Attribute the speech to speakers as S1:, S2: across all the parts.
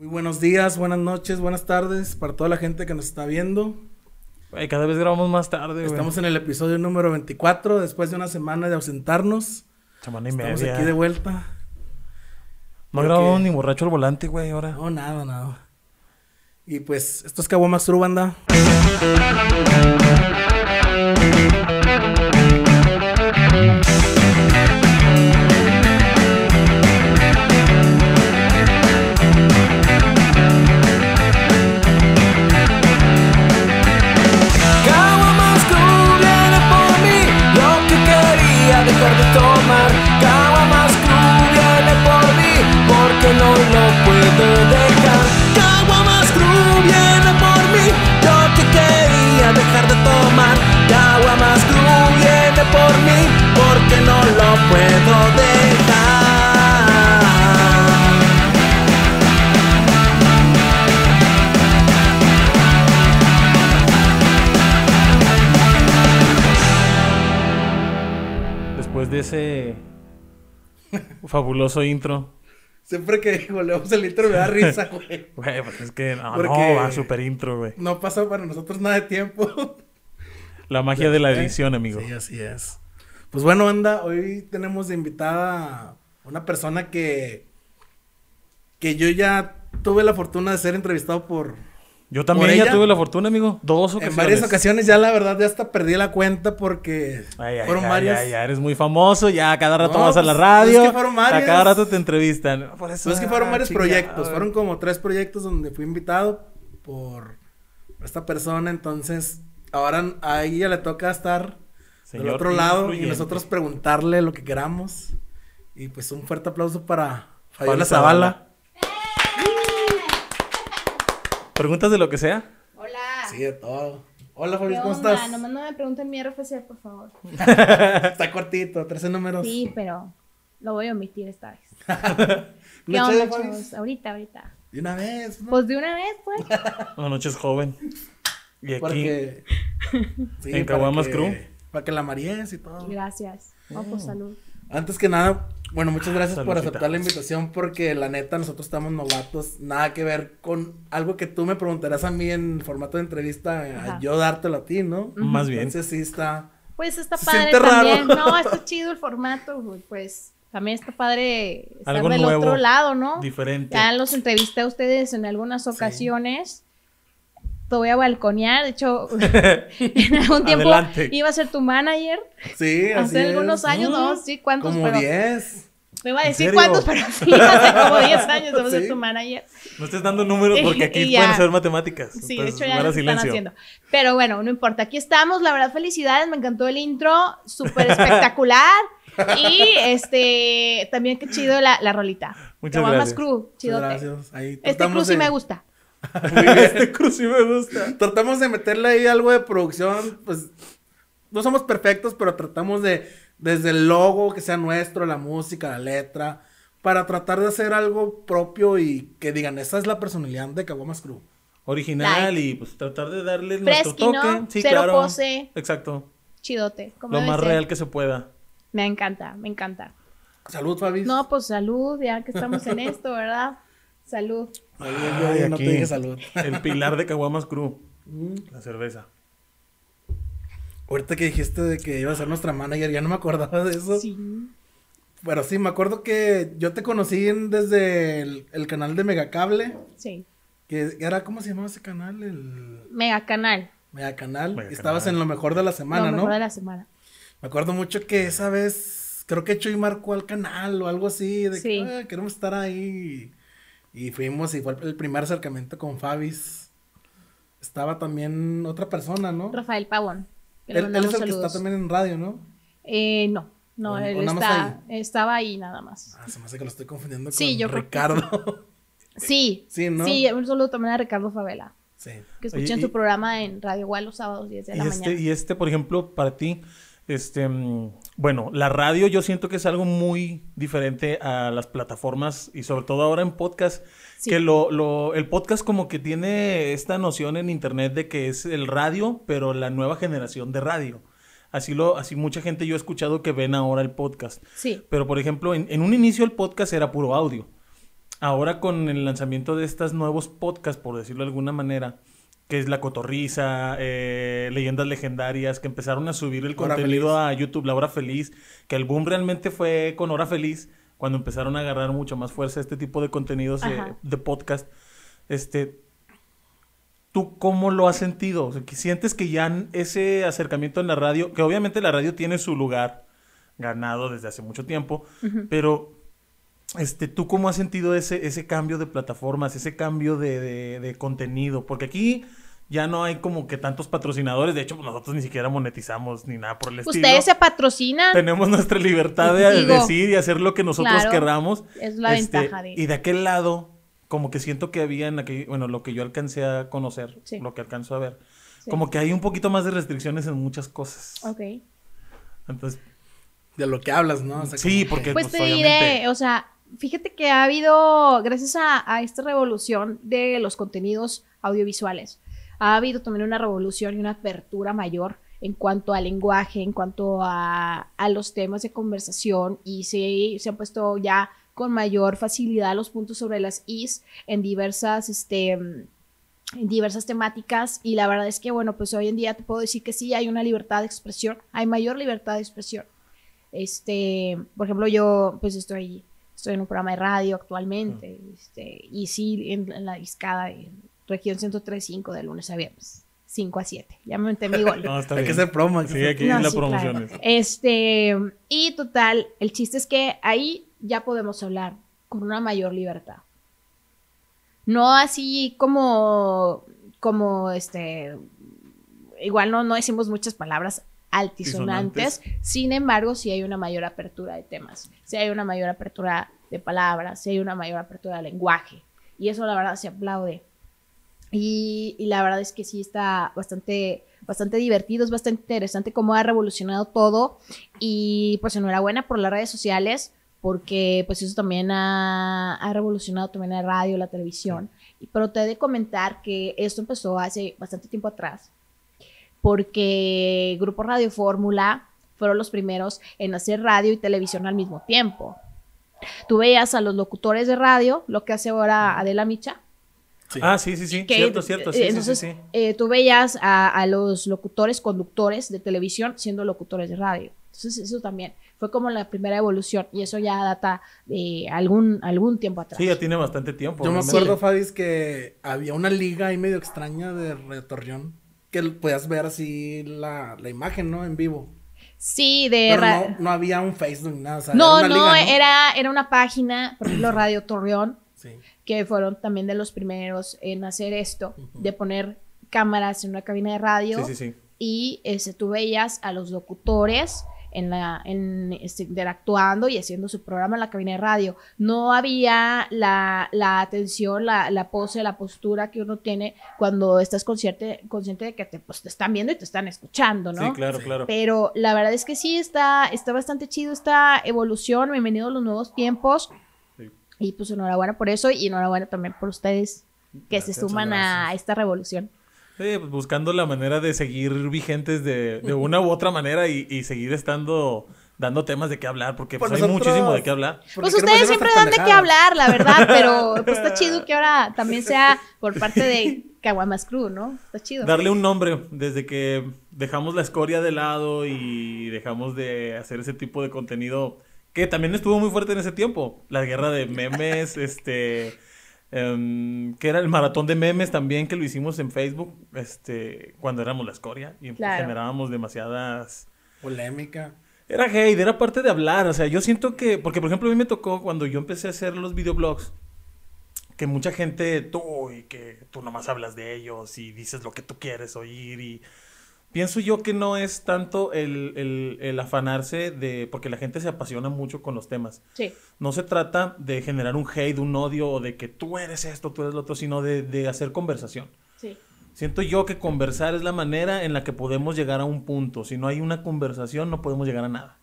S1: Muy buenos días, buenas noches, buenas tardes para toda la gente que nos está viendo.
S2: Güey, cada vez grabamos más tarde, güey.
S1: Estamos en el episodio número 24, después de una semana de ausentarnos.
S2: Semana y
S1: Estamos
S2: media.
S1: aquí de vuelta.
S2: No grabamos ni borracho al volante, güey, ahora.
S1: No, nada, nada. Y pues, esto es Caguamas True, banda.
S3: Por mí, porque no lo puedo dejar.
S2: Después de ese fabuloso intro.
S1: Siempre que volvemos el intro me da risa, güey.
S2: Güey, pues es que no,
S1: Porque-
S2: no, va super intro, güey.
S1: No pasa para nosotros nada de tiempo.
S2: La magia de la edición, amigo.
S1: Sí, así es. Pues bueno, banda, hoy tenemos de invitada a una persona que que yo ya tuve la fortuna de ser entrevistado por
S2: Yo también
S1: ¿Por
S2: ya
S1: ella?
S2: tuve la fortuna, amigo. Dos ocasiones.
S1: en varias ocasiones ya la verdad ya hasta perdí la cuenta porque
S2: Ay, ay,
S1: fueron
S2: ay,
S1: varias.
S2: ay, ya eres muy famoso, ya cada rato
S1: No,
S2: vas a la
S1: pues,
S2: radio.
S1: es que fueron varias.
S2: A cada rato te entrevistan. Por eso,
S1: Pues es que fueron
S2: ah,
S1: varios
S2: chingado,
S1: proyectos, fueron como tres proyectos donde fui invitado por esta persona, entonces ahora a ella le toca estar del
S2: Señor
S1: otro lado y nosotros preguntarle lo que queramos. Y pues un fuerte aplauso para Fabiola Zavala.
S2: ¿Preguntas de lo que sea?
S4: Hola.
S1: Sí, de todo. Hola
S4: ¿Qué
S1: Fabiola, ¿cómo
S4: onda?
S1: estás?
S4: Nomás no me pregunten mi RFC, por favor.
S1: Está cortito, 13 números.
S4: Sí, pero lo voy a omitir esta vez.
S1: ¿Una
S4: ¿Qué onda? Ahorita, ahorita.
S1: De una vez, ¿no?
S4: Pues de una vez, pues.
S2: Buenas noches, joven. Y aquí.
S1: Porque... Sí,
S2: En Caguamas
S1: que-
S2: Crew.
S1: Para que la maries y todo.
S4: Gracias. Oh, pues salud.
S1: Antes que nada, bueno, muchas gracias por aceptar la invitación porque la neta nosotros estamos novatos, nada que ver con algo que tú me preguntarás a mí en formato de entrevista, a
S4: Ajá.
S1: yo dártelo a ti, ¿no?
S2: Más bien.
S1: Entonces sí está...
S4: Pues está
S1: Se
S4: padre
S1: siente raro.
S4: también. No, está chido el formato. Pues también está padre estar
S2: Algo
S4: del
S2: nuevo,
S4: otro lado, ¿no?
S2: Diferente.
S4: Ya los entrevisté a ustedes en algunas ocasiones. Te voy a balconear. De hecho, en algún tiempo
S2: Adelante.
S4: iba a ser tu manager.
S1: Sí, así
S4: Hace
S1: es.
S4: algunos años,
S1: Mm,
S4: ¿no? Sí, ¿cuántos?
S1: Como
S4: Pero-
S1: 10.
S4: Me iba a
S2: ¿En
S4: decir cuántos, pero sí, hace como 10 años de ser tu manager.
S2: No estés dando números porque aquí
S4: Y
S2: pueden ser matemáticas.
S4: Sí, de hecho ya lo están haciendo. Pero bueno, no importa. Aquí estamos. La verdad, felicidades. Me encantó el intro. Súper espectacular. y este, también qué chido la, la rolita.
S2: Muchas gracias.
S4: Crew,
S1: Muchas
S4: chidote.
S1: gracias. Ahí
S4: Este crew sí me gusta.
S2: Este cruz sí me gusta.
S1: Tratamos de meterle ahí algo de producción, pues no somos perfectos, pero tratamos de, desde el logo, que sea nuestro, la música, la letra, para tratar de hacer algo propio y que digan, esa es la personalidad de Caguamas Crew.
S2: Original
S4: Like.
S2: y pues tratar de darle nuestro toque.
S4: ¿no?
S2: Sí,
S4: Cero
S2: claro.
S4: pose.
S2: Exacto.
S4: Chidote. como
S2: Lo más
S4: ser.
S2: real que se pueda.
S4: Me encanta, me encanta.
S1: Salud, Fabi.
S4: No, pues salud, ya que estamos en esto, ¿verdad? Salud.
S1: Ay, yo
S2: Ay,
S1: no te dije salud.
S2: El pilar de Caguamas Crew.
S1: Mm.
S2: La cerveza.
S1: Ahorita que dijiste de que iba a ser nuestra manager, ya no me acordaba de eso.
S4: Sí.
S1: Pero sí, me acuerdo que yo te conocí en- desde el, el canal de Megacable,
S4: Sí.
S1: que era, ¿cómo se llamaba ese canal? El
S4: Mega canal.
S1: Megacanal.
S2: Megacanal.
S1: Estabas en lo mejor de la semana,
S4: lo
S1: ¿no?
S4: mejor de la semana.
S1: Me acuerdo mucho que esa vez, creo que Chuy marcó al canal o algo así, de
S4: Sí.
S1: que "Ah, queremos estar ahí. Y fuimos y fue el primer acercamiento con Fabis. Estaba también otra persona, ¿no?
S4: Rafael Pavón. que
S1: Él, él es el que está también en radio, ¿no?
S4: Eh, no, no,
S1: O-
S4: él
S1: o
S4: está, estaba ahí nada más.
S1: Ah, se me hace que lo estoy confundiendo
S4: Sí,
S1: con
S4: yo creo que
S1: Ricardo.
S4: Sí,
S1: Sí, ¿no?
S4: sí, un saludo también a Ricardo Favela,
S1: sí.
S4: que escuchen
S2: Oye, y-
S4: su programa en Radio Igual los sábados 10 de
S2: Y
S4: la
S2: este,
S4: mañana.
S2: y este, por ejemplo, para ti, este, mm, bueno, la radio yo siento que es algo muy diferente a las plataformas y sobre todo ahora en podcast,
S4: Sí.
S2: que lo, lo, el podcast como que tiene esta noción en internet de que es el radio, pero la nueva generación de radio. Así lo, así mucha gente yo he escuchado que ven ahora el podcast.
S4: Sí,
S2: Pero por ejemplo, en, en un inicio el podcast era puro audio. ahora con el lanzamiento de estos nuevos podcasts, por decirlo de alguna manera, que es La Cotorriza, eh, Leyendas Legendarias, que empezaron a subir el
S1: Hora
S2: contenido
S1: Feliz.
S2: a YouTube, La Hora Feliz, que el boom realmente fue con Hora Feliz, cuando empezaron a agarrar mucho más fuerza este tipo de contenidos eh, de podcast. Este, ¿Tú cómo lo has sentido? O sea, ¿Sientes que ya ese acercamiento en la radio, que obviamente la radio tiene su lugar ganado desde hace mucho tiempo, pero este, ¿tú cómo has sentido ese, ese cambio de plataformas, ese cambio de, de- de contenido? Porque aquí ya no hay como que tantos patrocinadores, de hecho pues, nosotros ni siquiera monetizamos ni nada por el estilo.
S4: Ustedes se patrocinan.
S2: Tenemos nuestra libertad de
S4: Digo,
S2: decir y hacer lo que nosotros
S4: claro,
S2: querramos.
S4: es la
S2: Este,
S4: ventaja de-
S2: Y de aquel lado, como que siento que había en aquel, bueno, lo que yo alcancé a conocer,
S4: Sí.
S2: lo que alcanzo a ver,
S4: Sí.
S2: como que hay un poquito más de restricciones en muchas cosas.
S4: Ok.
S2: Entonces,
S1: De lo que hablas, ¿no? O sea,
S2: sí, porque
S4: Pues
S2: pues,
S4: te
S2: obviamente-
S4: diré, o sea, fíjate que ha habido, gracias a, a esta revolución de los contenidos audiovisuales, ha habido también una revolución y una apertura mayor en cuanto al lenguaje, en cuanto a, a los temas de conversación y se, se han puesto ya con mayor facilidad los puntos sobre las is en diversas, este, en diversas temáticas y la verdad es que bueno pues hoy en día te puedo decir que sí hay una libertad de expresión hay mayor libertad de expresión. Este por ejemplo yo pues estoy estoy en un programa de radio actualmente este, y sí en, en la discada región 103.5 de lunes a viernes 5 a 7 ya me metí mi gol
S2: No, está
S1: Hay que
S2: bien.
S1: hacer promo. hay que
S2: Sí,
S1: hacer-
S2: aquí
S4: no,
S2: la
S4: sí,
S2: promoción
S4: claro. Este, y total, el chiste es que ahí ya podemos hablar con una mayor libertad. No así como, como este, igual no, no decimos muchas palabras altisonantes, sin embargo, sí hay una mayor apertura de temas, sí hay una mayor apertura de palabras, sí hay una mayor apertura de lenguaje, y eso la verdad se aplaude. Y, y la verdad es que sí está bastante, bastante divertido, es bastante interesante cómo ha revolucionado todo. Y pues enhorabuena por las redes sociales, porque pues eso también ha, ha revolucionado también la radio, la televisión. Y, pero te he de comentar que esto empezó hace bastante tiempo atrás, porque Grupo Radio Fórmula fueron los primeros en hacer radio y televisión al mismo tiempo. Tú veías a los locutores de radio, lo que hace ahora Adela Micha,
S1: Sí.
S2: Ah, sí, sí, sí.
S4: que,
S2: cierto, cierto. Sí, sí,
S4: entonces,
S2: sí, sí.
S4: eh, tú veías a, a los locutores, conductores de televisión siendo locutores de radio. Entonces, eso también fue como la primera evolución y eso ya data de algún, algún tiempo atrás.
S2: Sí, ya tiene bastante tiempo.
S1: Yo me acuerdo, Fabis, que había una liga ahí medio extraña de Radio Torreón. Que podías ver así la, la imagen, ¿no? En vivo.
S4: Sí, de...
S1: Pero no, no había un Facebook ni nada. O sea,
S4: no,
S1: era
S4: no,
S1: liga, ¿no?
S4: Era, era una página, por ejemplo, Radio Torreón,
S1: Sí.
S4: que fueron también de los primeros en hacer esto, de poner cámaras en una cabina de radio.
S2: Sí, sí, sí.
S4: y este, tú veías a los locutores en la, en, este, interactuando y haciendo su programa en la cabina de radio. No había la, la atención, la, la pose, la postura que uno tiene cuando estás consciente, consciente de que te, pues, te están viendo y te están escuchando, ¿no?
S2: Sí, claro,
S1: Sí.
S2: claro.
S4: Pero la verdad es que sí está, está bastante chido esta evolución. Bienvenido a los nuevos tiempos. Y pues enhorabuena por eso y enhorabuena también por ustedes que
S2: Gracias,
S4: se suman a esta revolución.
S2: Sí, pues buscando la manera de seguir vigentes de, de una u otra manera y, y seguir estando dando temas de qué hablar, porque pues,
S1: Pues
S2: hay
S1: nosotros-
S2: muchísimo de qué hablar.
S4: Pues ustedes siempre dan de qué hablar, la verdad, pero pues está chido que ahora también sea por parte de Caguamas Crew, ¿no? Está chido.
S2: Darle un nombre desde que dejamos la escoria de lado y dejamos de hacer ese tipo de contenido que también estuvo muy fuerte en ese tiempo. La guerra de memes, este, em, que era el maratón de memes también que lo hicimos en Facebook, este, cuando éramos la escoria y
S4: Claro.
S2: generábamos demasiadas
S1: Polémica.
S2: Era hate, era parte de hablar. O sea, yo siento que. Porque, por ejemplo, a mí me tocó cuando yo empecé a hacer los videoblogs. Que mucha gente, tú, y que tú nomás hablas de ellos y dices lo que tú quieres oír. Y pienso yo que no es tanto el, el- el afanarse de. Porque la gente se apasiona mucho con los temas.
S4: Sí.
S2: No se trata de generar un hate, un odio o de que tú eres esto, tú eres lo otro, sino de, de hacer conversación.
S4: Sí.
S2: Siento yo que conversar es la manera en la que podemos llegar a un punto. Si no hay una conversación, no podemos llegar a nada.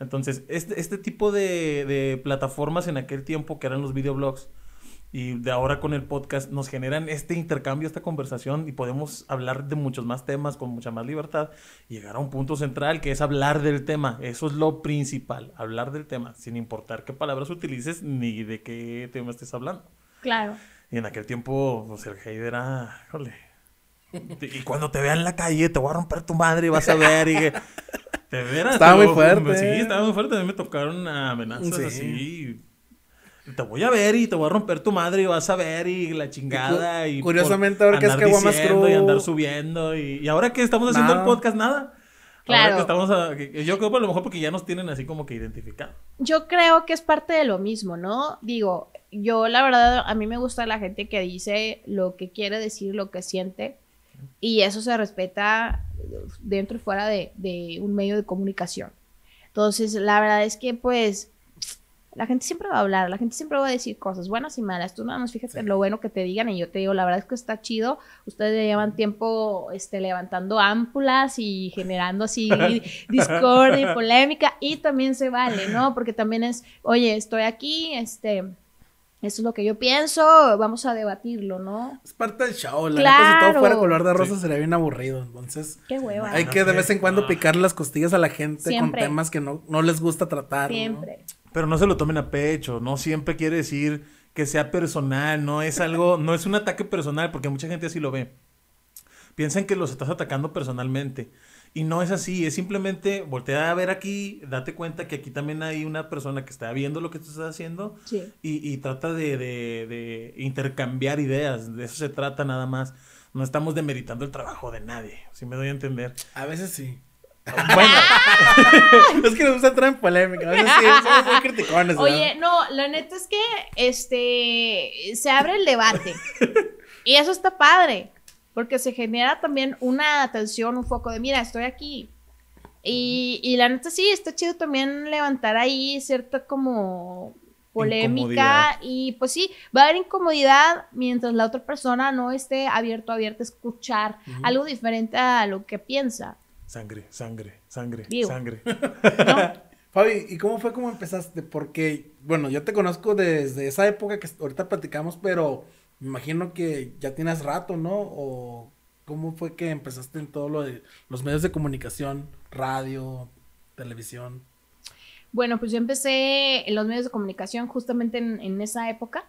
S2: Entonces, este, este tipo de, de plataformas en aquel tiempo, que eran los videoblogs, Y de ahora con el podcast nos generan este intercambio, esta conversación y podemos hablar de muchos más temas con mucha más libertad y llegar a un punto central que es hablar del tema. Eso es lo principal, hablar del tema, sin importar qué palabras utilices ni de qué tema estés hablando.
S4: Claro.
S2: Y en aquel tiempo, pues el hate era, híjole. Y cuando te vean en la calle, te voy a romper tu madre y vas a ver. Y que, te veras,
S1: Estaba muy fuerte.
S2: Sí, estaba muy fuerte. A mí me tocaron amenazas
S1: Sí.
S2: así. Te voy a ver y te voy a romper tu madre y vas a ver y la chingada. Y,
S1: curiosamente, ahora que es Caguamas
S2: diciendo
S1: Crew-
S2: Y andar subiendo. Y, y ahora que estamos haciendo
S1: Nada.
S2: el podcast, nada.
S4: Claro.
S2: Ahora que estamos a- que- yo creo que a lo mejor porque ya nos tienen así como que identificados.
S4: Yo creo que es parte de lo mismo, ¿no? Digo, yo la verdad, a mí me gusta la gente que dice lo que quiere decir, lo que siente, y eso se respeta dentro y fuera de, de un medio de comunicación. Entonces, la verdad es que, pues, la gente siempre va a hablar, la gente siempre va a decir cosas buenas y malas. Tú nada más fíjate en lo bueno que te digan y yo te digo, la verdad es que está chido. Ustedes llevan tiempo este, levantando ámpulas y generando así discordia y polémica y también se vale, ¿no? Porque también es, oye, estoy aquí, este, esto es lo que yo pienso, vamos a debatirlo, ¿no?
S1: Es parte del show. La neta, si todo
S4: Claro.
S1: fuera color de rosa sería bien aburrido. Entonces,
S4: Qué hueva.
S1: hay que de vez en cuando picarle las costillas a la gente
S4: Siempre.
S1: con temas que no, no les gusta tratar. ¿no?
S2: Pero no se lo tomen a pecho, no siempre quiere decir que sea personal, no es algo, no es un ataque personal, porque mucha gente así lo ve. Piensan que los estás atacando personalmente. Y no es así, es simplemente voltea a ver aquí, date cuenta que aquí también hay una persona que está viendo lo que tú estás haciendo
S4: Sí.
S2: y, y trata de, de- de intercambiar ideas, de eso se trata nada más. No estamos demeritando el trabajo de nadie, si me doy a entender.
S1: A veces sí.
S2: Bueno,
S1: es que nos gusta entrar en polémica.
S4: Oye, no, la neta es que este se abre el debate. y eso está padre. Porque se genera también una atención, un foco de mira, estoy aquí. Y, y la neta sí, está chido también levantar ahí cierta como polémica. Y pues sí, va a haber incomodidad mientras la otra persona no esté abierto, abierta a escuchar algo diferente a lo que piensa.
S2: Sangre, sangre, sangre,
S4: Digo.
S2: sangre.
S4: ¿no?
S1: Fabi, ¿y cómo fue como empezaste? Porque, bueno, yo te conozco desde esa época que ahorita platicamos, pero me imagino que ya tienes rato, ¿no? O cómo fue que empezaste en todo lo de los medios de comunicación, radio, televisión.
S4: Bueno, pues yo empecé en los medios de comunicación justamente en, en esa época.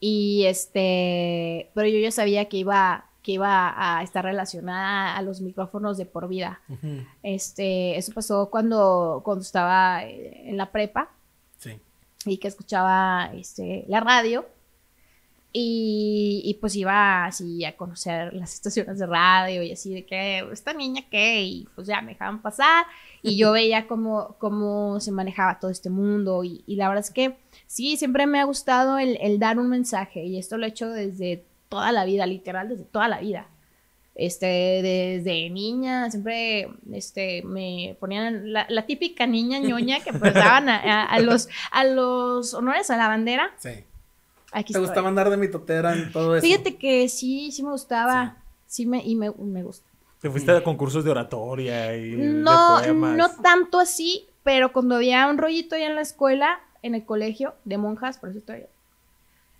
S4: Y este, pero yo ya sabía que iba, que iba a estar relacionada a los micrófonos de por vida.
S1: Ujú,
S4: Este, eso pasó cuando, cuando estaba eh, en la prepa
S1: Sí.
S4: y que escuchaba este, la radio. Y, y pues iba así a conocer las estaciones de radio y así de que, ¿esta niña qué? Y pues ya me dejaban pasar y yo veía cómo, cómo se manejaba todo este mundo y, y la verdad es que sí, siempre me ha gustado el, el dar un mensaje y esto lo he hecho desde toda la vida, literal, desde toda la vida. Este, desde niña, siempre, este, me ponían la, la típica niña ñoña que pues daban a, a- a los, a los honores a la bandera.
S1: Sí.
S4: Aquí
S1: ¿Te
S4: estoy.
S1: gustaba andar de mi totera en todo eso?
S4: Fíjate que sí, sí me gustaba. Sí, me, y me, me gusta.
S2: Te fuiste a concursos de oratoria y
S4: No,
S2: de poemas.
S4: no tanto así, pero cuando había un rollito ya en la escuela, en el colegio, de monjas, por eso estoy.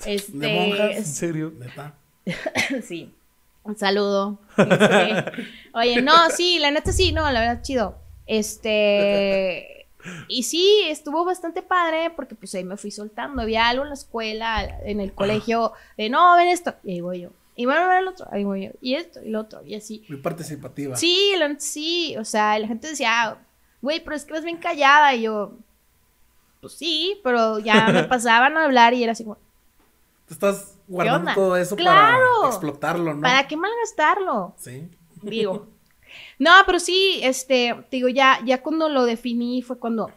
S4: Este,
S1: ¿De monjas?
S2: ¿En serio?
S1: Neta.
S4: sí. Un saludo. Este, Oye, no, sí, la neta sí, no, la verdad, chido. Este. Y sí, estuvo bastante padre porque pues ahí me fui soltando. Había algo en la escuela, en el colegio, de no, ven esto. Y ahí voy yo. Y bueno, ven el otro. Ahí voy yo. Y esto, y lo otro. Y así.
S1: Muy participativa.
S4: Sí, la neta sí. O sea, la gente decía, güey, pero es que eres bien callada. Y yo, pues sí, pero ya me pasaban a hablar y era así como,
S1: Te estás guardando todo eso
S4: ¡Claro!
S1: para explotarlo, ¿no?
S4: ¿para qué malgastarlo?
S1: Sí.
S4: digo. No, pero sí, este, te digo, ya, ya cuando lo definí fue cuando,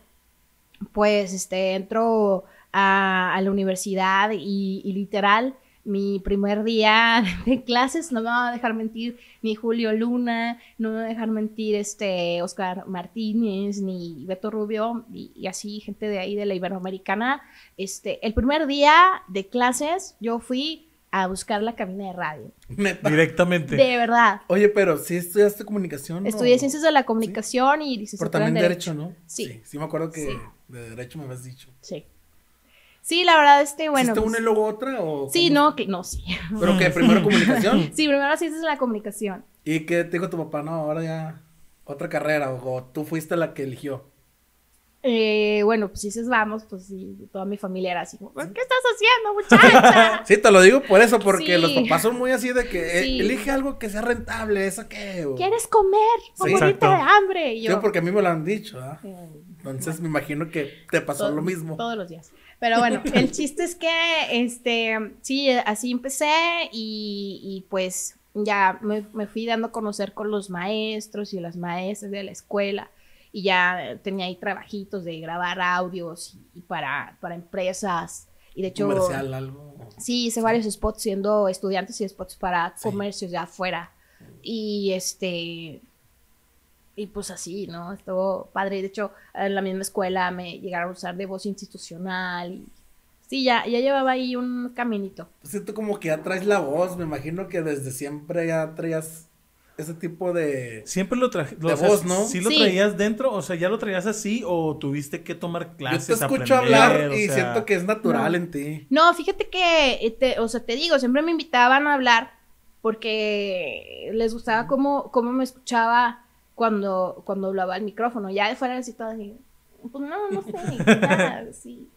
S4: pues, este, entro a, a la universidad y, y literal, mi primer día de clases, no me va a dejar mentir ni Julio Luna, no me va a dejar mentir este Oscar Martínez, ni Beto Rubio, y, y así gente de ahí de la Iberoamericana. Este, el primer día de clases yo fui a buscar la cabina de radio.
S1: Neta.
S2: Directamente.
S4: De verdad.
S1: Oye, pero si estudiaste comunicación.
S4: Estudié
S1: o-
S4: ciencias de la comunicación y
S1: Por
S4: licenciatura
S1: también
S4: en
S1: derecho,
S4: derecho.
S1: ¿no?
S4: Sí.
S1: Sí, me acuerdo que
S4: Sí.
S1: de derecho me habías dicho.
S4: Sí. Sí, la verdad, este, bueno.
S1: ¿Hiciste
S4: pues-
S1: una y luego otra? O
S4: sí, no, que no, sí.
S1: ¿Pero que primero comunicación?
S4: Sí, primero sí es la comunicación.
S1: ¿Y qué te dijo tu papá? No, ahora ya otra carrera. O, o tú fuiste la que eligió.
S4: Eh, bueno, pues si dices vamos, pues sí, toda mi familia era así como, ¿qué estás haciendo, muchacha?
S1: Sí, te lo digo por eso, porque
S4: Sí.
S1: los papás son muy así de que eh,
S4: Sí.
S1: elige algo que sea rentable, ¿eso qué? O-
S4: ¿Quieres comer? O
S1: Sí.
S4: morirte
S2: Exacto.
S4: de hambre. Y
S1: Sí,
S4: yo,
S1: porque a mí me lo han dicho, ¿ah?
S4: eh,
S1: Entonces me imagino que te pasó
S4: todo-
S1: lo mismo.
S4: Todos los días. Pero bueno, el chiste es que, este, sí, así empecé y, y pues ya me, me fui dando a conocer con los maestros y las maestras de la escuela y ya tenía ahí trabajitos de grabar audios y, y para, para empresas y de hecho
S1: Comercial, algo.
S4: sí hice varios spots siendo estudiantes y spots para
S1: Sí.
S4: comercios de afuera y este y pues así, ¿no? Estuvo padre. De hecho, en la misma escuela me llegaron a usar de voz institucional. Y... Sí, ya, ya llevaba ahí un caminito.
S1: Siento como que ya traes la voz, me imagino que desde siempre ya traías ese tipo de...
S2: Siempre lo traje.
S1: De voz, ¿no?
S2: ¿Sí lo
S4: Sí.
S2: traías dentro? O sea, ¿ya lo traías así o tuviste que tomar
S1: Yo
S2: clases?
S1: te escucho
S2: aprender,
S1: hablar
S2: o
S1: y
S2: sea,
S1: siento que es natural
S4: no.
S1: en ti.
S4: No, fíjate que, eh, te- o sea, te digo, siempre me invitaban a hablar porque les gustaba cómo, cómo me escuchaba cuando, cuando hablaba al micrófono. Ya de fuera así todo así, pues no, no sé, ya, sí.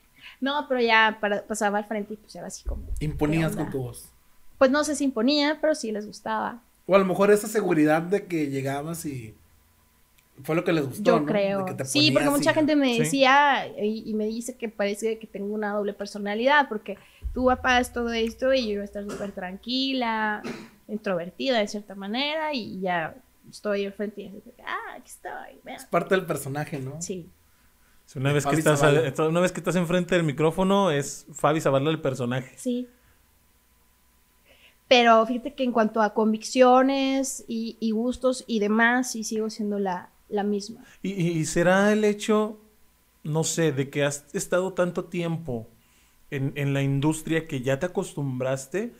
S4: No, pero ya para- pasaba al frente y pues era así como,
S1: Imponías
S4: ¿Qué
S1: con tu voz.
S4: pues no se imponía, pero sí les gustaba.
S1: O a lo mejor esa seguridad de que llegabas y fue lo que les gustó,
S4: Yo
S1: ¿no?
S4: creo.
S1: De que te
S4: Sí, porque mucha
S1: y-
S4: gente me
S2: Sí.
S4: decía y, y me dice que parece que tengo una doble personalidad, porque tú apagas todo esto y yo iba a estar súper tranquila, introvertida de cierta manera y ya estoy al frente y así, ah, aquí estoy. vean".
S1: Es parte del personaje, ¿no?
S4: Sí.
S2: Si Una vez, que estás,
S1: Zavala.
S2: una vez que estás enfrente del micrófono es Fabi Zavala el personaje.
S4: Sí. Pero fíjate que en cuanto a convicciones y, y gustos y demás, sí sigo siendo la, la misma.
S2: ¿Y, y- y será el hecho, no sé, de que has estado tanto tiempo en, en la industria que ya te acostumbraste?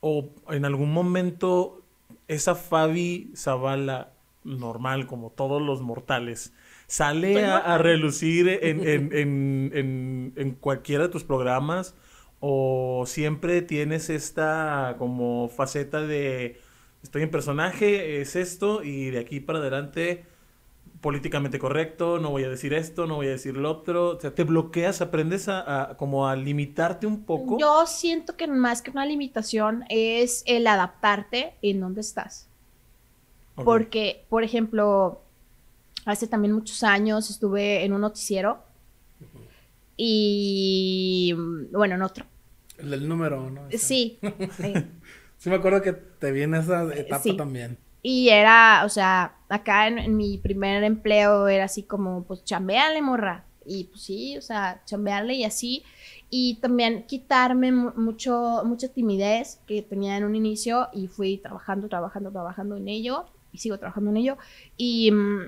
S2: ¿O en algún momento esa Fabi Zavala normal, como todos los mortales, sale a, a relucir en, en- en- en- en cualquiera de tus programas? ¿O siempre tienes esta como faceta de estoy en personaje, es esto, y de aquí para adelante políticamente correcto, no voy a decir esto, no voy a decir lo otro. O sea, te bloqueas, aprendes a, a- como a limitarte un poco.
S4: Yo siento que más que una limitación es el adaptarte en donde estás. Porque, por ejemplo, hace también muchos años estuve en un noticiero y, bueno, en otro.
S1: El del número, ¿no? Ese.
S4: Sí.
S1: Sí me acuerdo que te vi en esa etapa
S4: Sí.
S1: también.
S4: Y era, o sea, acá en, en mi primer empleo era así como, pues, chambeale, morra. Y pues sí, o sea, chambearle y así. Y también quitarme mu- mucho, mucha timidez que tenía en un inicio y fui trabajando, trabajando, trabajando en ello. Y sigo trabajando en ello. Y mm,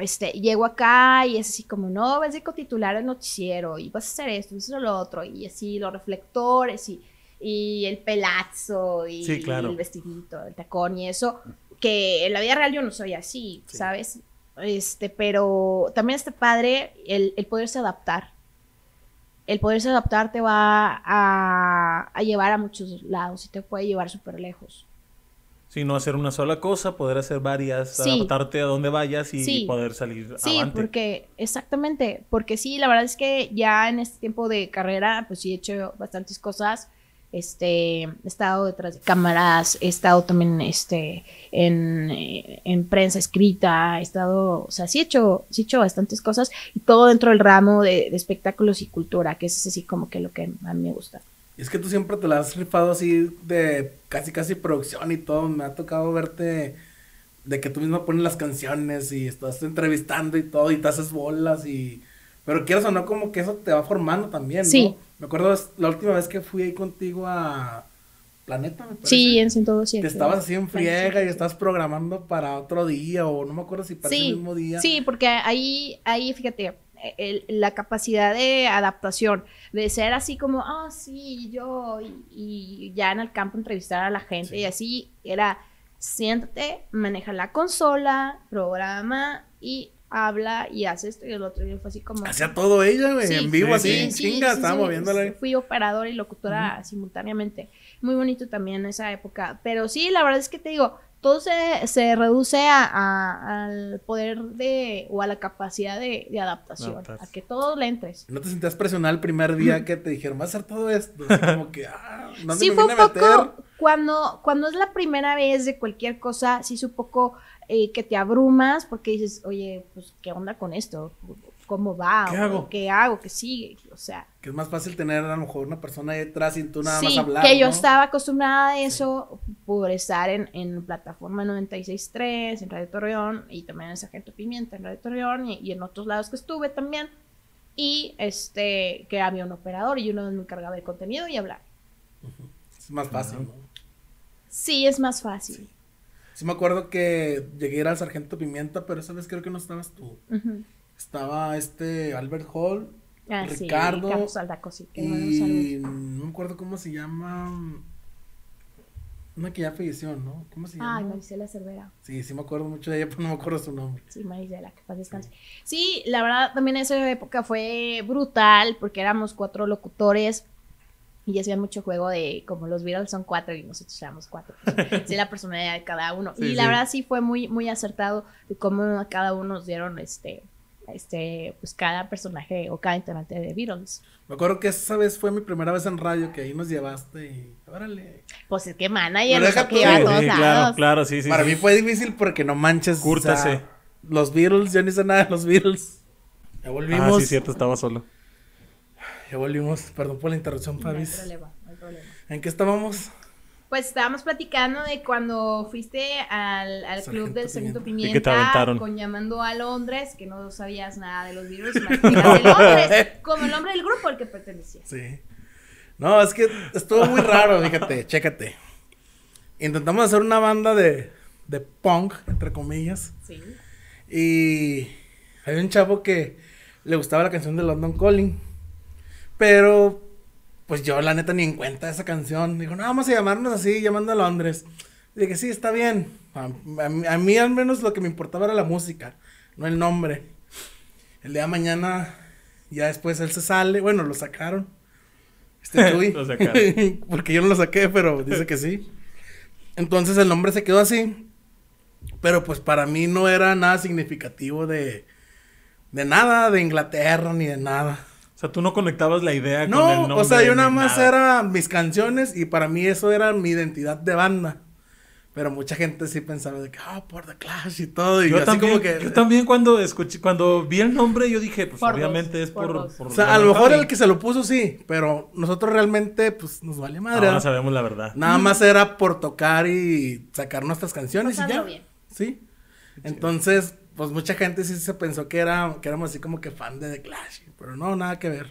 S4: este, llego acá y es así como, no, vas de cotitular el noticiero y vas a hacer esto, vas a hacer lo otro. Y así los reflectores y, y el pelazo y,
S2: Sí, claro.
S4: el vestidito, el tacón y eso. Que en la vida real yo no soy así,
S1: Sí.
S4: ¿sabes? Este, pero también está padre el, el poderse adaptar. El poderse adaptar te va a, a llevar a muchos lados y te puede llevar súper lejos.
S2: Sí, no hacer una sola cosa, poder hacer varias,
S4: Sí.
S2: adaptarte a donde vayas y
S4: Sí.
S2: poder salir
S4: Sí,
S2: avante.
S4: porque, exactamente, porque sí, la verdad es que ya en este tiempo de carrera, pues sí he hecho bastantes cosas. Este, he estado detrás de cámaras, he estado también este, en, en prensa escrita, he estado, o sea, sí he hecho, sí he hecho bastantes cosas y todo dentro del ramo de, de espectáculos y cultura, que es así como que lo que a mí me gusta.
S1: Y es que tú siempre te la has rifado así de casi casi producción y todo. Me ha tocado verte de que tú misma pones las canciones y estás entrevistando y todo y te haces bolas y... Pero quieras o no, como que eso te va formando también, ¿no?
S4: Sí.
S1: Me acuerdo la última vez que fui ahí contigo a Planeta, me parece.
S4: Sí, en 107.
S1: Que estabas así en friega y estabas programando para otro día o no me acuerdo si para
S4: sí,
S1: ese mismo día.
S4: Sí, porque ahí, ahí fíjate, el- la capacidad de adaptación, de ser así como, ah, sí, yo, y, y ya en el campo entrevistar a la gente
S1: Sí.
S4: y así, era, siéntate, maneja la consola, programa y habla y hace esto y el otro. Y fue así como.
S1: Hacía todo ella, güey,
S4: Sí,
S1: en vivo
S2: sí,
S1: así,
S4: sí,
S1: chinga, estaba moviéndola.
S4: Fui operadora y locutora simultáneamente. Muy bonito también esa época. Pero sí, la verdad es que te digo, todo se, se reduce a, a- al poder de, o a la capacidad de, de adaptación, a que todo le entres.
S1: ¿No te sentías presionado el primer día que te dijeron, vas a hacer todo esto? Así como que, ah, ¿dónde
S4: Sí
S1: me
S4: fue un poco, cuando, cuando es la primera vez de cualquier cosa, sí es un poco eh, que te abrumas porque dices, oye, pues, ¿qué onda con esto? ¿Cómo va?
S1: ¿Qué
S4: ¿O
S1: hago?
S4: ¿Qué hago? ¿Qué sigue? O sea,
S1: Que es más fácil tener a lo mejor una persona detrás y tú nada más
S4: sí,
S1: hablar.
S4: que yo estaba acostumbrada a eso por estar en, en plataforma 96.3, en Radio Torreón, y también en Sargento Pimienta, en Radio Torreón, y, y en otros lados que estuve también. Y este, que había un operador y uno me encargaba de contenido y hablar.
S1: Es más fácil, ¿no?
S4: Sí, es más fácil.
S1: Sí me acuerdo que llegué a ir al Sargento Pimienta, pero esa vez creo que no estabas tú. Estaba este Albert Hall,
S4: Ah, sí,
S1: Ricardo
S4: Carlos sí, un saludo.
S1: y no me acuerdo cómo se llama. Una que ya falleció, ¿no? ¿Cómo se llama?
S4: Ay, Marisela Cervera.
S1: Sí, sí me acuerdo mucho de ella, pero no me acuerdo su nombre.
S4: Sí, Marisela, que paz descanse. Sí, la verdad, también esa época fue brutal porque éramos cuatro locutores y hacían mucho juego de como los Beatles son cuatro y nosotros éramos cuatro. pues, sí, la personalidad de cada uno.
S2: Sí,
S4: y la
S2: sí.
S4: verdad sí fue muy, muy acertado de cómo a cada uno nos dieron este, este, pues cada personaje o cada integrante de Beatles.
S1: Me acuerdo que esa vez fue mi primera vez en radio, que ahí nos llevaste y. Órale.
S4: Pues es que manager,
S1: deja
S4: que lleva a todos
S2: sí,
S4: lados.
S2: claro, claro, sí, sí.
S1: Para
S2: sí.
S1: mí fue difícil porque no manches. o sea,
S2: Cúrtase.
S1: los Beatles, yo ni sé nada de los Beatles. Ya volvimos.
S2: Ah, sí, cierto, estaba solo.
S1: Ya volvimos. Perdón por la interrupción,
S4: No hay
S1: Fabis.
S4: problema, no hay problema.
S1: ¿En qué estábamos?
S4: Pues estábamos platicando de cuando fuiste al, al club del Sargento
S1: Pimienta.
S2: Y que te aventaron.
S4: con llamando a Londres, que no sabías nada de los virus, imagínate Londres, como el nombre del grupo al que pertenecías.
S1: Sí. No, es que estuvo muy raro, fíjate, chécate. Intentamos hacer una banda de, de punk, entre comillas.
S4: Sí.
S1: Y hay un chavo que le gustaba la canción de London Calling. Pero, pues yo la neta ni en cuenta esa canción. Dijo, no, vamos a llamarnos así, llamando a Londres. Y dije, sí, está bien. A, a mí- a mí al menos lo que me importaba era la música, no el nombre. El día de mañana, ya después él se sale. Bueno, lo sacaron. Este Chuy.
S2: Lo sacaron.
S1: Porque yo no lo saqué, pero dice que sí. Entonces el nombre se quedó así. Pero pues para mí no era nada significativo de, de nada, de Inglaterra ni de nada.
S2: O sea, tú no conectabas la idea con el
S1: No,
S2: nombre.
S1: o sea, yo nada más
S2: nada.
S1: era mis canciones y para mí eso era mi identidad de banda. Pero mucha gente sí pensaba de que, ah, por The Clash y todo. Y
S2: Yo,
S1: yo, así
S2: también,
S1: como que...
S2: yo también cuando escuché, cuando vi el nombre, yo dije, pues
S4: Por
S2: obviamente
S4: dos,
S2: es
S4: por
S2: por, por
S1: O sea, a lo mejor el que se lo puso sí, pero nosotros realmente, pues, nos vale madre.
S2: Ahora
S1: ¿no?
S2: sabemos la verdad.
S1: Nada más era por tocar y sacar nuestras canciones y
S4: Pasarlo
S1: ya.
S4: bien.
S1: Sí. Entonces, pues mucha gente sí se pensó que era que éramos así como que fan de The Clash, pero no, nada que ver.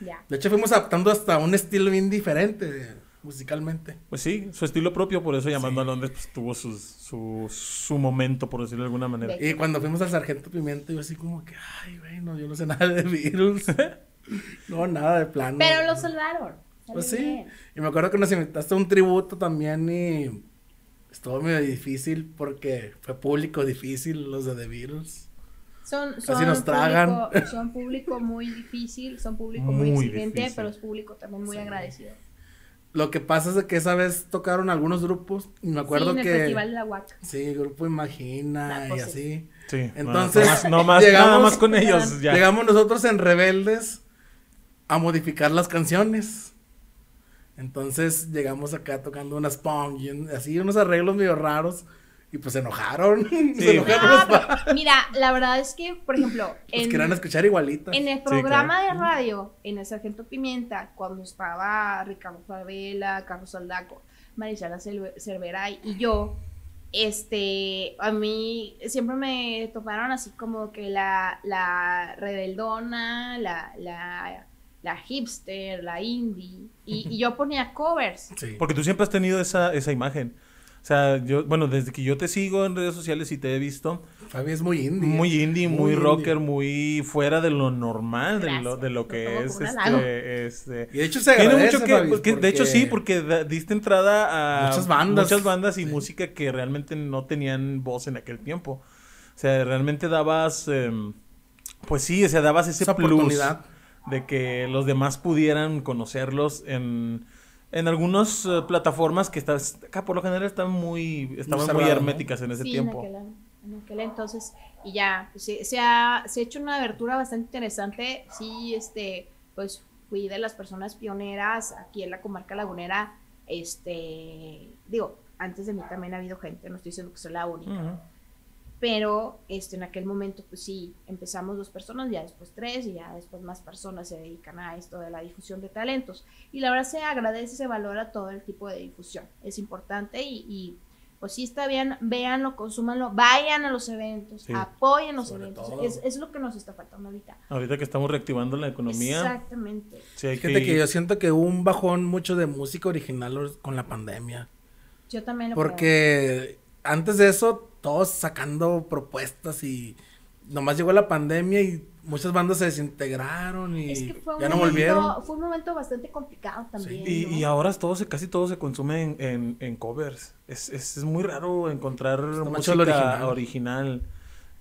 S4: Ya.
S1: De hecho, fuimos adaptando hasta un estilo bien diferente musicalmente.
S2: Pues sí, su estilo propio, por eso llamando a Londres, pues tuvo sus, su, su momento, por decirlo de alguna manera.
S1: Y cuando fuimos al Sargento Pimienta, yo así como que, ay, güey, no, yo no sé nada de Beatles. no, nada de plano.
S4: Pero lo salvaron.
S1: Pues sí.
S4: bien.
S1: Y me acuerdo que nos invitaste a un tributo también y estuvo medio difícil porque fue público difícil los de The Beatles.
S4: Son, son
S1: nos tragan.
S4: Público, son público muy difícil, son público muy,
S2: Muy
S4: exigente,
S2: difícil.
S4: pero es público también muy
S1: Sí.
S4: agradecido.
S1: Lo que pasa es que esa vez tocaron algunos grupos y me acuerdo
S4: sí, en el
S1: que
S4: Festival de la UAC.
S1: sí, grupo Imagina y así.
S2: Sí.
S1: Entonces,
S2: no, más, no más-
S1: llegamos-
S2: nada más con ellos. Ya.
S1: Llegamos nosotros en Rebeldes a modificar las canciones. Entonces llegamos acá tocando unas punk y así unos arreglos medio raros y pues se enojaron. se enojaron
S4: Ah,
S1: los
S4: pero, mira, la verdad es que, por ejemplo, en,
S1: querían escuchar igualitas.
S4: en el
S2: claro.
S4: programa de radio, en el Sargento Pimienta, cuando estaba Ricardo Favela, Carlos Aldaco, Marisela Cervera y yo, este, a mí siempre me toparon así como que la, la rebeldona, la, la, la hipster, la indie, y, y yo ponía covers.
S1: Sí.
S2: Porque tú siempre has tenido esa, esa imagen. O sea, yo, bueno, desde que yo te sigo en redes sociales y te he visto,
S1: Fabi es muy indie.
S2: muy indie, muy, rocker, muy fuera de lo normal, de lo, de lo que es este, este
S1: Y de hecho se
S2: Tiene
S1: agradece,
S2: mucho que,
S1: Fabi,
S2: porque, de hecho sí, porque da- diste entrada a
S1: Muchas bandas.
S2: muchas bandas y
S1: Sí.
S2: música que realmente no tenían voz en aquel tiempo. O sea, realmente dabas, em, pues sí, o sea, dabas ese
S1: Esa
S2: plus
S1: oportunidad.
S2: de que los demás pudieran conocerlos en, en algunas eh, plataformas que estás, acá por lo general están muy, estaban muy, herméticas en ese
S4: Sí,
S2: tiempo.
S4: En aquel, en aquel entonces. Y ya, pues, se, se ha, se ha hecho una abertura bastante interesante. Sí, este, pues fui de las personas pioneras aquí en la comarca lagunera. Este, digo, antes de mí también ha habido gente, no estoy diciendo que soy la única. Pero este, en aquel momento, pues sí, empezamos dos personas, ya después tres, y ya después más personas se dedican a esto de la difusión de talentos. Y la verdad se agradece, se valora todo el tipo de difusión. Es importante y, y, pues sí está bien, véanlo, consúmanlo, vayan a los eventos,
S2: Sí.
S4: apoyen los eventos. Es, es lo que nos está faltando ahorita.
S2: Ahorita que estamos reactivando la economía,
S4: Exactamente.
S2: sí hay
S1: Fíjate que
S2: ir-
S1: yo siento que hubo un bajón mucho de música original con la pandemia.
S4: Yo también lo creo.
S1: Porque antes de eso, todos sacando propuestas y nomás llegó la pandemia y muchas bandas se desintegraron y
S4: Es que fue un,
S1: ya no
S4: momento,
S1: volvieron.
S4: fue un momento bastante complicado también.
S2: Y,
S4: ¿no?
S2: y ahora todo se, casi todo se consume en, en- en covers. Es, es, es muy raro encontrar
S1: Está más
S2: música original.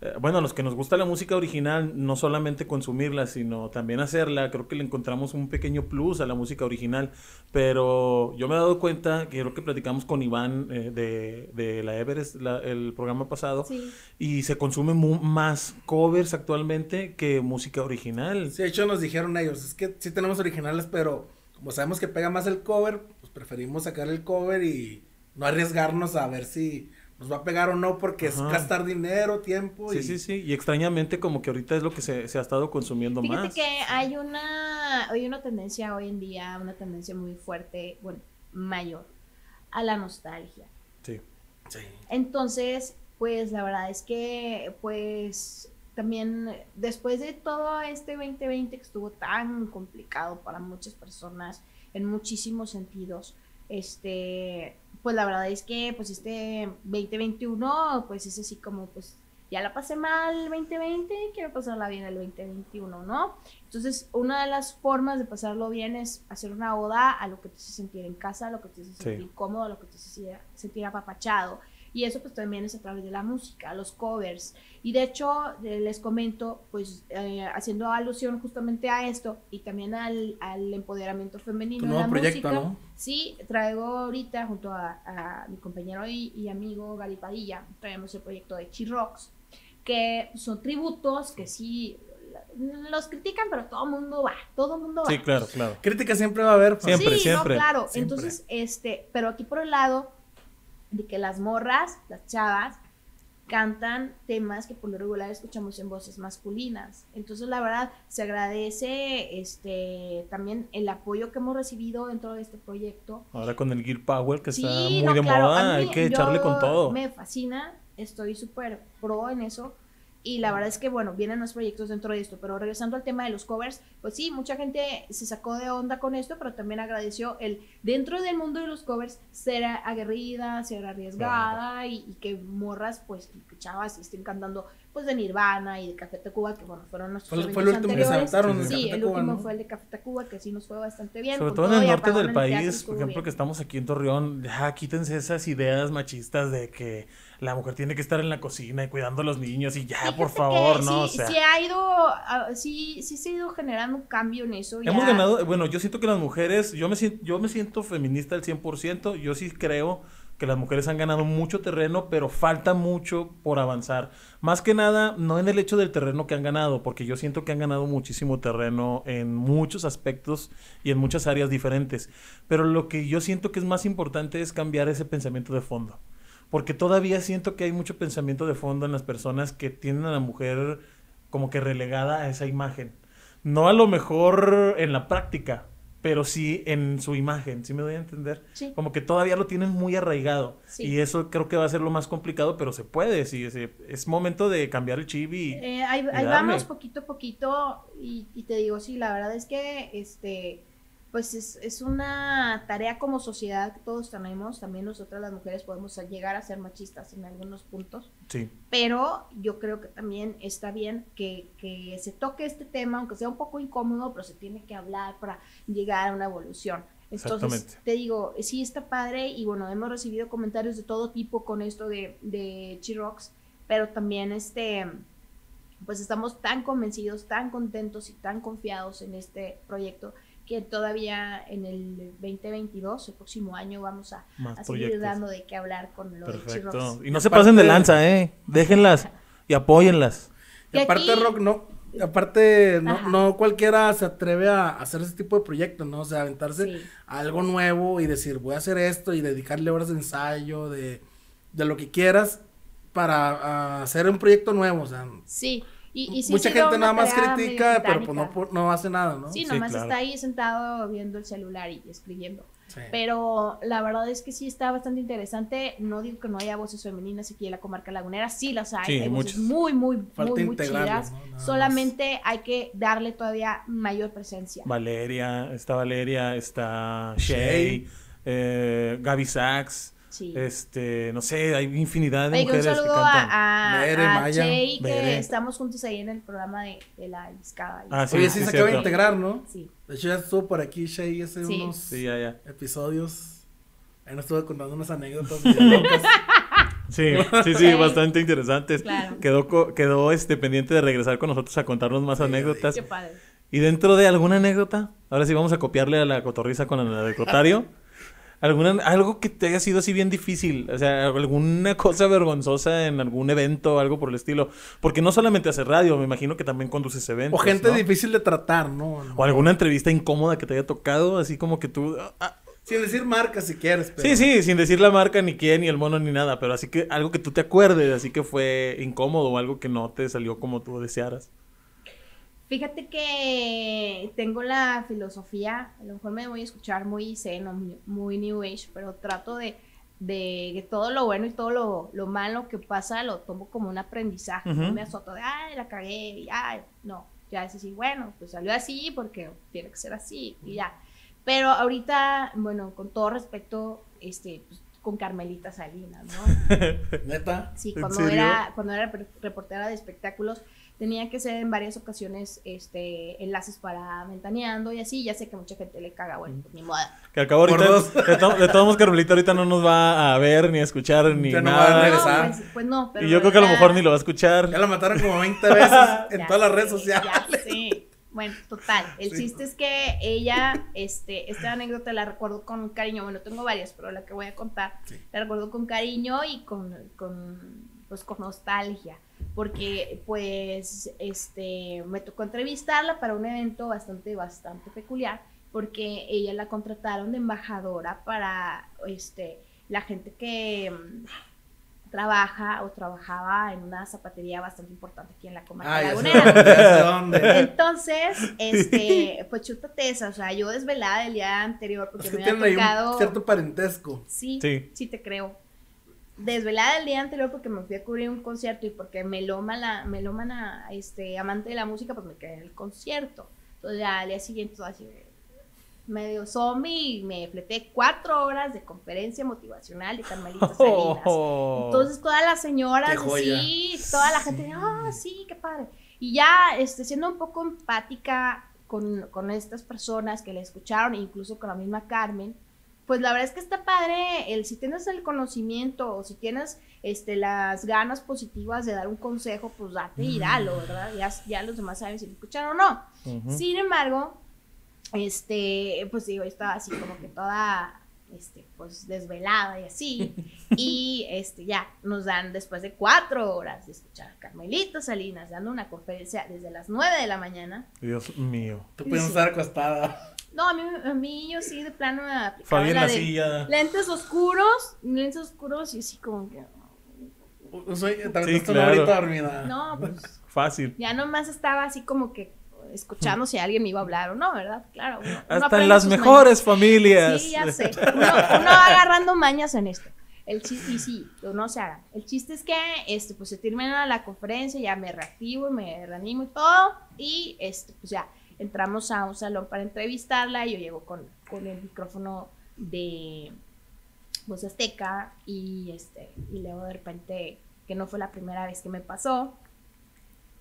S2: Eh, bueno, a los que nos gusta la música original, no solamente consumirla, sino también hacerla. Creo que le encontramos un pequeño plus a la música original. Pero yo me he dado cuenta, que creo que platicamos con Iván eh, de, de la Everest la- el programa pasado,
S4: Sí.
S2: y se consume mu- más covers actualmente que música original.
S1: Sí, de hecho nos dijeron ellos, es que sí tenemos originales, pero como sabemos que pega más el cover, pues preferimos sacar el cover y no arriesgarnos a ver si nos va a pegar o no, porque
S2: Ajá.
S1: es gastar dinero, tiempo
S2: Sí,
S1: y
S2: sí, sí. Y extrañamente como que ahorita es lo que se, se ha estado consumiendo
S4: Fíjate
S2: más.
S4: que hay una, hay una tendencia hoy en día, una tendencia muy fuerte, bueno, mayor, a la nostalgia.
S2: Sí.
S1: Sí.
S4: Entonces, pues la verdad es que, pues también después de todo este 2020 que estuvo tan complicado para muchas personas en muchísimos sentidos, este, pues la verdad es que pues este 2021, pues es así como pues ya la pasé mal el 2020, quiero pasarla bien el 2021, ¿no? Entonces, una de las formas de pasarlo bien es hacer una oda a lo que te hace sentir en casa, a lo que te hace
S2: Sí.
S4: sentir cómodo, a lo que te hace sentir apapachado. Y eso pues también es a través de la música, los covers. Y de hecho, eh, les comento, pues eh, haciendo alusión justamente a esto y también al, al empoderamiento femenino
S1: Tu
S4: en
S1: nuevo
S4: la
S1: proyecto,
S4: música.
S1: ¿no?
S4: Sí, traigo ahorita junto a, a mi compañero y, y amigo Gary Padilla, traemos el proyecto de Chi-Rocks, que son tributos que sí los critican, pero todo el mundo va, todo el mundo va.
S2: Sí, claro, claro.
S1: Crítica siempre va a haber. Juan.
S2: Siempre,
S4: sí,
S2: siempre.
S4: No, claro.
S1: Siempre.
S4: Entonces, este, pero aquí por el lado de que las morras, las chavas, cantan temas que por lo regular escuchamos en voces masculinas. Entonces, la verdad, se agradece este también el apoyo que hemos recibido dentro de este proyecto.
S2: Ahora con el Gear Power que está muy
S4: no,
S2: de
S4: claro,
S2: moda,
S4: mí-
S2: hay que echarle con todo.
S4: Me fascina, estoy súper pro en eso. Y la verdad es que, bueno, vienen los proyectos dentro de esto, pero regresando al tema de los covers, pues sí, mucha gente se sacó de onda con esto, pero también agradeció el, dentro del mundo de los covers, ser aguerrida, ser arriesgada y, y que morras, pues, que chavas estén cantando, pues, de Nirvana y de Café Tacuba, que, bueno, fueron nuestros
S1: Fue, fue el último que se
S4: anteriores.
S1: aventaron.
S2: Sí,
S1: de
S4: Sí,
S1: Café
S4: el último
S1: ¿no?
S4: fue el de Café Tacuba, que sí nos fue bastante bien.
S2: Sobre todo en el norte del país, por ejemplo,
S4: bien.
S2: que estamos aquí en Torreón, ya quítense esas ideas machistas de que la mujer tiene que estar en la cocina y cuidando a los niños y ya,
S4: Fíjate
S2: por favor, ¿no? O
S4: Sí,
S2: sea,
S4: sí ha ido, ah, sí, sí se ha ido generando un cambio en eso.
S2: hemos
S4: ya.
S2: ganado, bueno, yo siento que las mujeres, yo me siento, yo me siento feminista al 100%, yo sí creo que las mujeres han ganado mucho terreno, pero falta mucho por avanzar. Más que nada, no en el hecho del terreno que han ganado, porque yo siento que han ganado muchísimo terreno en muchos aspectos y en muchas áreas diferentes. Pero lo que yo siento que es más importante es cambiar ese pensamiento de fondo. Porque todavía siento que hay mucho pensamiento de fondo en las personas que tienen a la mujer como que relegada a esa imagen. No a lo mejor en la práctica, pero sí en su imagen, ¿sí me doy a entender?
S4: Sí.
S2: Como que todavía lo tienen muy arraigado.
S4: Sí.
S2: Y eso creo que va a ser lo más complicado, pero se puede, sí, es, es momento de cambiar el chip y...
S4: Eh, ahí,
S2: y
S4: ahí vamos poquito a poquito y, y te digo, sí, la verdad es que este, pues es, es una tarea como sociedad que todos tenemos, también nosotras las mujeres podemos llegar a ser machistas en algunos puntos,
S2: Sí,
S4: pero yo creo que también está bien que, que se toque este tema, aunque sea un poco incómodo, pero se tiene que hablar para llegar a una evolución. Entonces,
S2: Exactamente.
S4: te digo, sí está padre y bueno, hemos recibido comentarios de todo tipo con esto de, de Chirox, pero también este, pues estamos tan convencidos, tan contentos y tan confiados en este proyecto que todavía en el 2022, el próximo año, vamos a, seguir
S2: proyectos.
S4: dando de qué hablar con lo de
S2: Perfecto. Y no se
S1: Aparte-
S2: pasen de lanza, ¿eh? Déjenlas y apóyenlas.
S1: Y
S4: Y
S1: aparte,
S4: aquí-
S1: Rock, no. Aparte, no, no cualquiera se atreve a hacer ese tipo de proyectos, ¿no? O sea, aventarse
S4: Sí.
S1: a algo nuevo y decir, voy a hacer esto y dedicarle horas de ensayo, de, de lo que quieras, para ah, hacer un proyecto nuevo, o sea.
S4: Sí, y, y sí
S1: mucha gente nada más critica, pero pues no, no hace nada, ¿no?
S4: Sí,
S2: Sí,
S4: nomás
S2: claro.
S4: está ahí sentado viendo el celular y escribiendo.
S1: Sí.
S4: Pero la verdad es que sí está bastante interesante. No digo que no haya voces femeninas aquí en la comarca lagunera, sí las hay.
S2: Sí,
S4: hay voces
S2: muchas.
S4: muy, muy,
S1: Falta
S4: muy, muy chidas.
S1: ¿no? Nada más.
S4: Solamente hay que darle todavía mayor presencia.
S2: Valeria, está Valeria, está
S1: Shay.
S2: Shay, eh, Gaby Sachs,
S4: Sí.
S2: este, no sé, hay infinidad de
S4: Oye, un
S2: mujeres que
S4: saludo
S2: cantan.
S4: a, a,
S1: Bere,
S4: a
S1: Maya,
S4: Chey, que
S2: Bere.
S4: estamos juntos ahí en el programa de, de la discada.
S2: Ah, sí,
S1: Oye, sí,
S2: sí,
S1: se acaba de integrar, ¿no?
S4: Sí.
S1: De hecho, ya estuvo por aquí Shay hace
S4: Sí.
S1: unos
S2: Sí, ya, ya.
S1: episodios. Ahí nos estuvo contando unas anécdotas.
S2: Sí, sí, sí,
S4: Sí.
S2: bastante interesantes.
S4: Claro.
S2: Quedó, co- quedó este, pendiente de regresar con nosotros a contarnos más anécdotas.
S4: Qué padre.
S2: Y dentro de alguna anécdota, ahora sí vamos a copiarle a la cotorriza con el anecdotario. Alguna, algo que te haya sido así bien difícil, o sea, alguna cosa vergonzosa en algún evento, algo por el estilo. Porque no solamente haces radio, me imagino que también conduces
S1: o
S2: eventos.
S1: gente
S2: ¿no?
S1: difícil de tratar, ¿no?
S2: O alguna entrevista incómoda que te haya tocado, así como que tú... ah,
S1: Sin decir marcas si quieres, pero...
S2: Sí, sí, sin decir la marca, ni quién, ni el mono, ni nada, pero así que algo que tú te acuerdes, así que fue incómodo o algo que no te salió como tú desearas.
S4: Fíjate que tengo la filosofía, a lo mejor me voy a escuchar muy zen o muy, muy new age, pero trato de, de que todo lo bueno y todo lo, lo malo que pasa lo tomo como un aprendizaje. No
S2: Ujú.
S4: me azoto de, ay, la cagué, y ay, no. Ya es así, bueno, pues salió así porque tiene que ser así y ya. Pero ahorita, bueno, con todo respeto, este, pues, con Carmelita Salinas, ¿no?
S1: Neta.
S4: Sí,
S2: ¿En
S4: cuando era, cuando era re- reportera de espectáculos, tenía que hacer en varias ocasiones este, enlaces para Ventaneando y así. Ya sé que mucha gente le caga, bueno, pues ni moda.
S2: Que al cabo ahorita, de, to- de todos modos, Carmelita ahorita no nos va a ver, ni a escuchar, ni
S1: Ya no va a
S2: nada.
S1: regresar.
S4: No, pues, pues no, pero
S2: y yo creo que a lo mejor ni lo va a escuchar.
S1: Ya la mataron como 20 veces en
S4: ya
S1: todas las redes sociales.
S4: Ya sé. Bueno, total. El
S1: Sí.
S4: chiste es que ella, este, esta anécdota la recuerdo con cariño. Bueno, tengo varias, pero la que voy a contar
S1: Sí.
S4: la recuerdo con cariño y con, con, pues, con nostalgia. Porque, pues, este, me tocó entrevistarla para un evento bastante, bastante peculiar. Porque ella la contrataron de embajadora para, este, la gente que mm, trabaja o trabajaba en una zapatería bastante importante aquí en la comarca
S1: sé
S4: lagunera. Entonces, este, pues chútate esa, o sea, yo desvelada el día anterior porque
S1: Es que
S4: me había
S1: ahí un
S4: tocado.
S1: cierto parentesco.
S4: Sí,
S2: Sí.
S4: sí, te creo. Desvelada el día anterior porque me fui a cubrir un concierto y porque melómana, melómana, este, amante de la música, pues me quedé en el concierto. Entonces ya al día siguiente todo así medio zombie y me fleté cuatro horas de conferencia motivacional de Carmelita Salinas.
S2: Oh.
S4: Entonces todas las señoras así, toda la gente, ah, sí, qué padre. Y ya este, siendo un poco empática con, con estas personas que la escucharon, incluso con la misma Carmen, pues la verdad es que está padre el si tienes el conocimiento o si tienes este, las ganas positivas de dar un consejo, pues date y dalo, ¿verdad? Ya, ya los demás saben si lo escucharon o no. Sin embargo, este, pues digo, estaba así como que toda, este, pues desvelada y así. Y este, ya nos dan después de cuatro horas de escuchar a Carmelita Salinas dando una conferencia desde las nueve de la mañana.
S2: Dios mío.
S1: Tú puedes
S4: Sí.
S1: estar acostada.
S4: No, a mí, a mí yo sí de plano me aplicaba
S2: Fabi en
S4: la
S2: la
S4: de
S2: silla.
S4: lentes oscuros, lentes oscuros y así como que,
S1: Soy, también
S2: Sí,
S1: estoy
S2: claro.
S1: ahorita dormida.
S4: no, pues
S2: Fácil.
S4: ya nomás estaba así como que escuchando si alguien me iba a hablar o no, ¿verdad? Claro. uno- uno
S2: Hasta en las
S4: mañas.
S2: mejores familias.
S4: Sí, ya sé. Uno, uno va agarrando mañas en esto. El chiste, y sí, no se hagan. El chiste es que este, pues se termina la conferencia, ya me reactivo me reanimo y todo. Y este, pues ya entramos a un salón para entrevistarla. Y yo llego con, con el micrófono de Voz Azteca. Y este, y luego de repente, que no fue la primera vez que me pasó.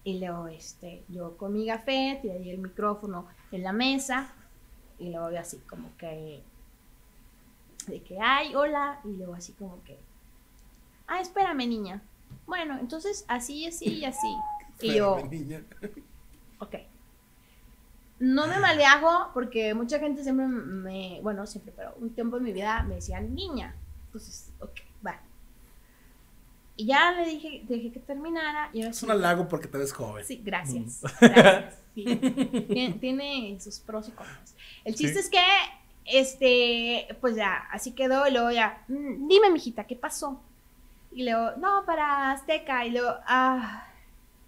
S4: Y luego este, yo con mi café, tiré ahí el micrófono en la mesa. Y luego veo así como que de que, ay, hola, y luego así como que, ay, espérame, niña, bueno, entonces así, así y así. Y yo,
S1: niña.
S4: ok. No me maleajo porque mucha gente siempre me, bueno, siempre, pero un tiempo en mi vida me decían niña. Entonces, ok, va. Y ya le dije, dejé que terminara y
S1: Es
S4: sí-
S1: un halago porque te ves joven.
S4: Sí, gracias. gracias. Sí. Tiene, tiene sus pros y contras. El chiste
S2: Sí.
S4: es que, este, pues ya, así quedó. Y luego ya, "Mm, dime, mijita, ¿qué pasó? Y luego, no, para Azteca. Y luego, ah,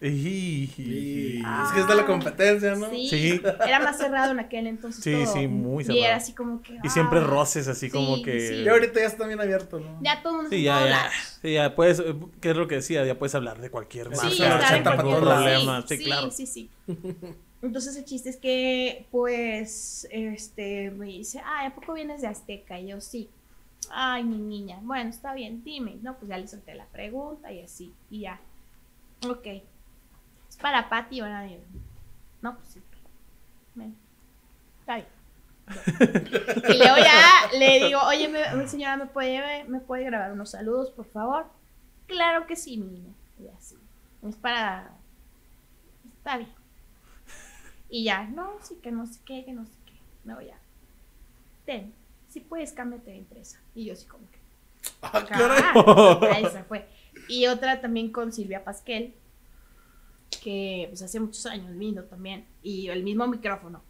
S1: Y-
S2: Y-
S1: Es que es de la competencia, ¿no?
S4: sí.
S2: Sí.
S4: Era más cerrado en aquel entonces.
S2: Sí,
S4: todo.
S2: sí, muy
S4: Y
S2: cerrado.
S4: era así como que.
S2: Y siempre
S4: ah.
S2: roces así como que...
S4: sí.
S1: Y ahorita ya está bien abierto, ¿no?
S4: Ya todo el mundo
S2: Sí,
S4: se puede
S2: ya, ya.
S4: hablar.
S2: Sí, ya puedes, eh, ¿qué es lo que decía? Ya puedes hablar de cualquier
S1: Sí,
S2: marca,
S4: Sí, estar en cualquier
S2: problema. Claro.
S4: sí, sí. Entonces el chiste es que, pues, este, me dice, ay, ¿a poco vienes de Azteca? Y yo, sí. Ay, mi niña. Bueno, está bien, dime. No, pues ya le solté la pregunta y así. Y ya. Ok. Para Pati, ¿verdad? Y yo, No, pues sí. Está bien. Y luego ya le digo, oye, me- señora, ¿me puede, ¿me puede grabar unos saludos, por favor? Claro que sí, mi niña. Y así. Es para. Está bien. Y ya, no, sí, que no sé qué, que no sé qué. No, ya. Ten, si puedes, cámbiate de empresa. Y yo así como que.
S1: Ah, caray.
S4: Ah, esa fue. Y otra también con Silvia Pasquel, que pues hace muchos años vino también, y el mismo micrófono.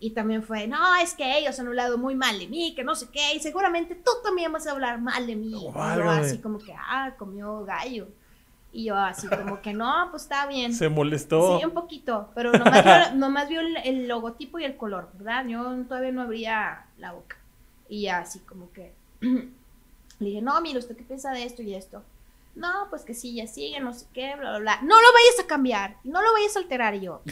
S4: Y también fue, no, es que ellos han hablado muy mal de mí, que no sé qué, y seguramente tú también vas a hablar mal de mí. Y yo así como que, ah, comió gallo. Y yo así como que, no, pues está bien.
S2: Se molestó.
S4: Sí, un poquito, pero nomás vio, nomás vio el, el logotipo y el color, ¿verdad? Yo todavía no abría la boca. Y ya así como que le dije, no, mire, ¿usted qué piensa de esto y esto? No, pues que sí, ya sigue, no sé qué, bla, bla, bla. No lo vayas a cambiar, no lo vayas a alterar y yo.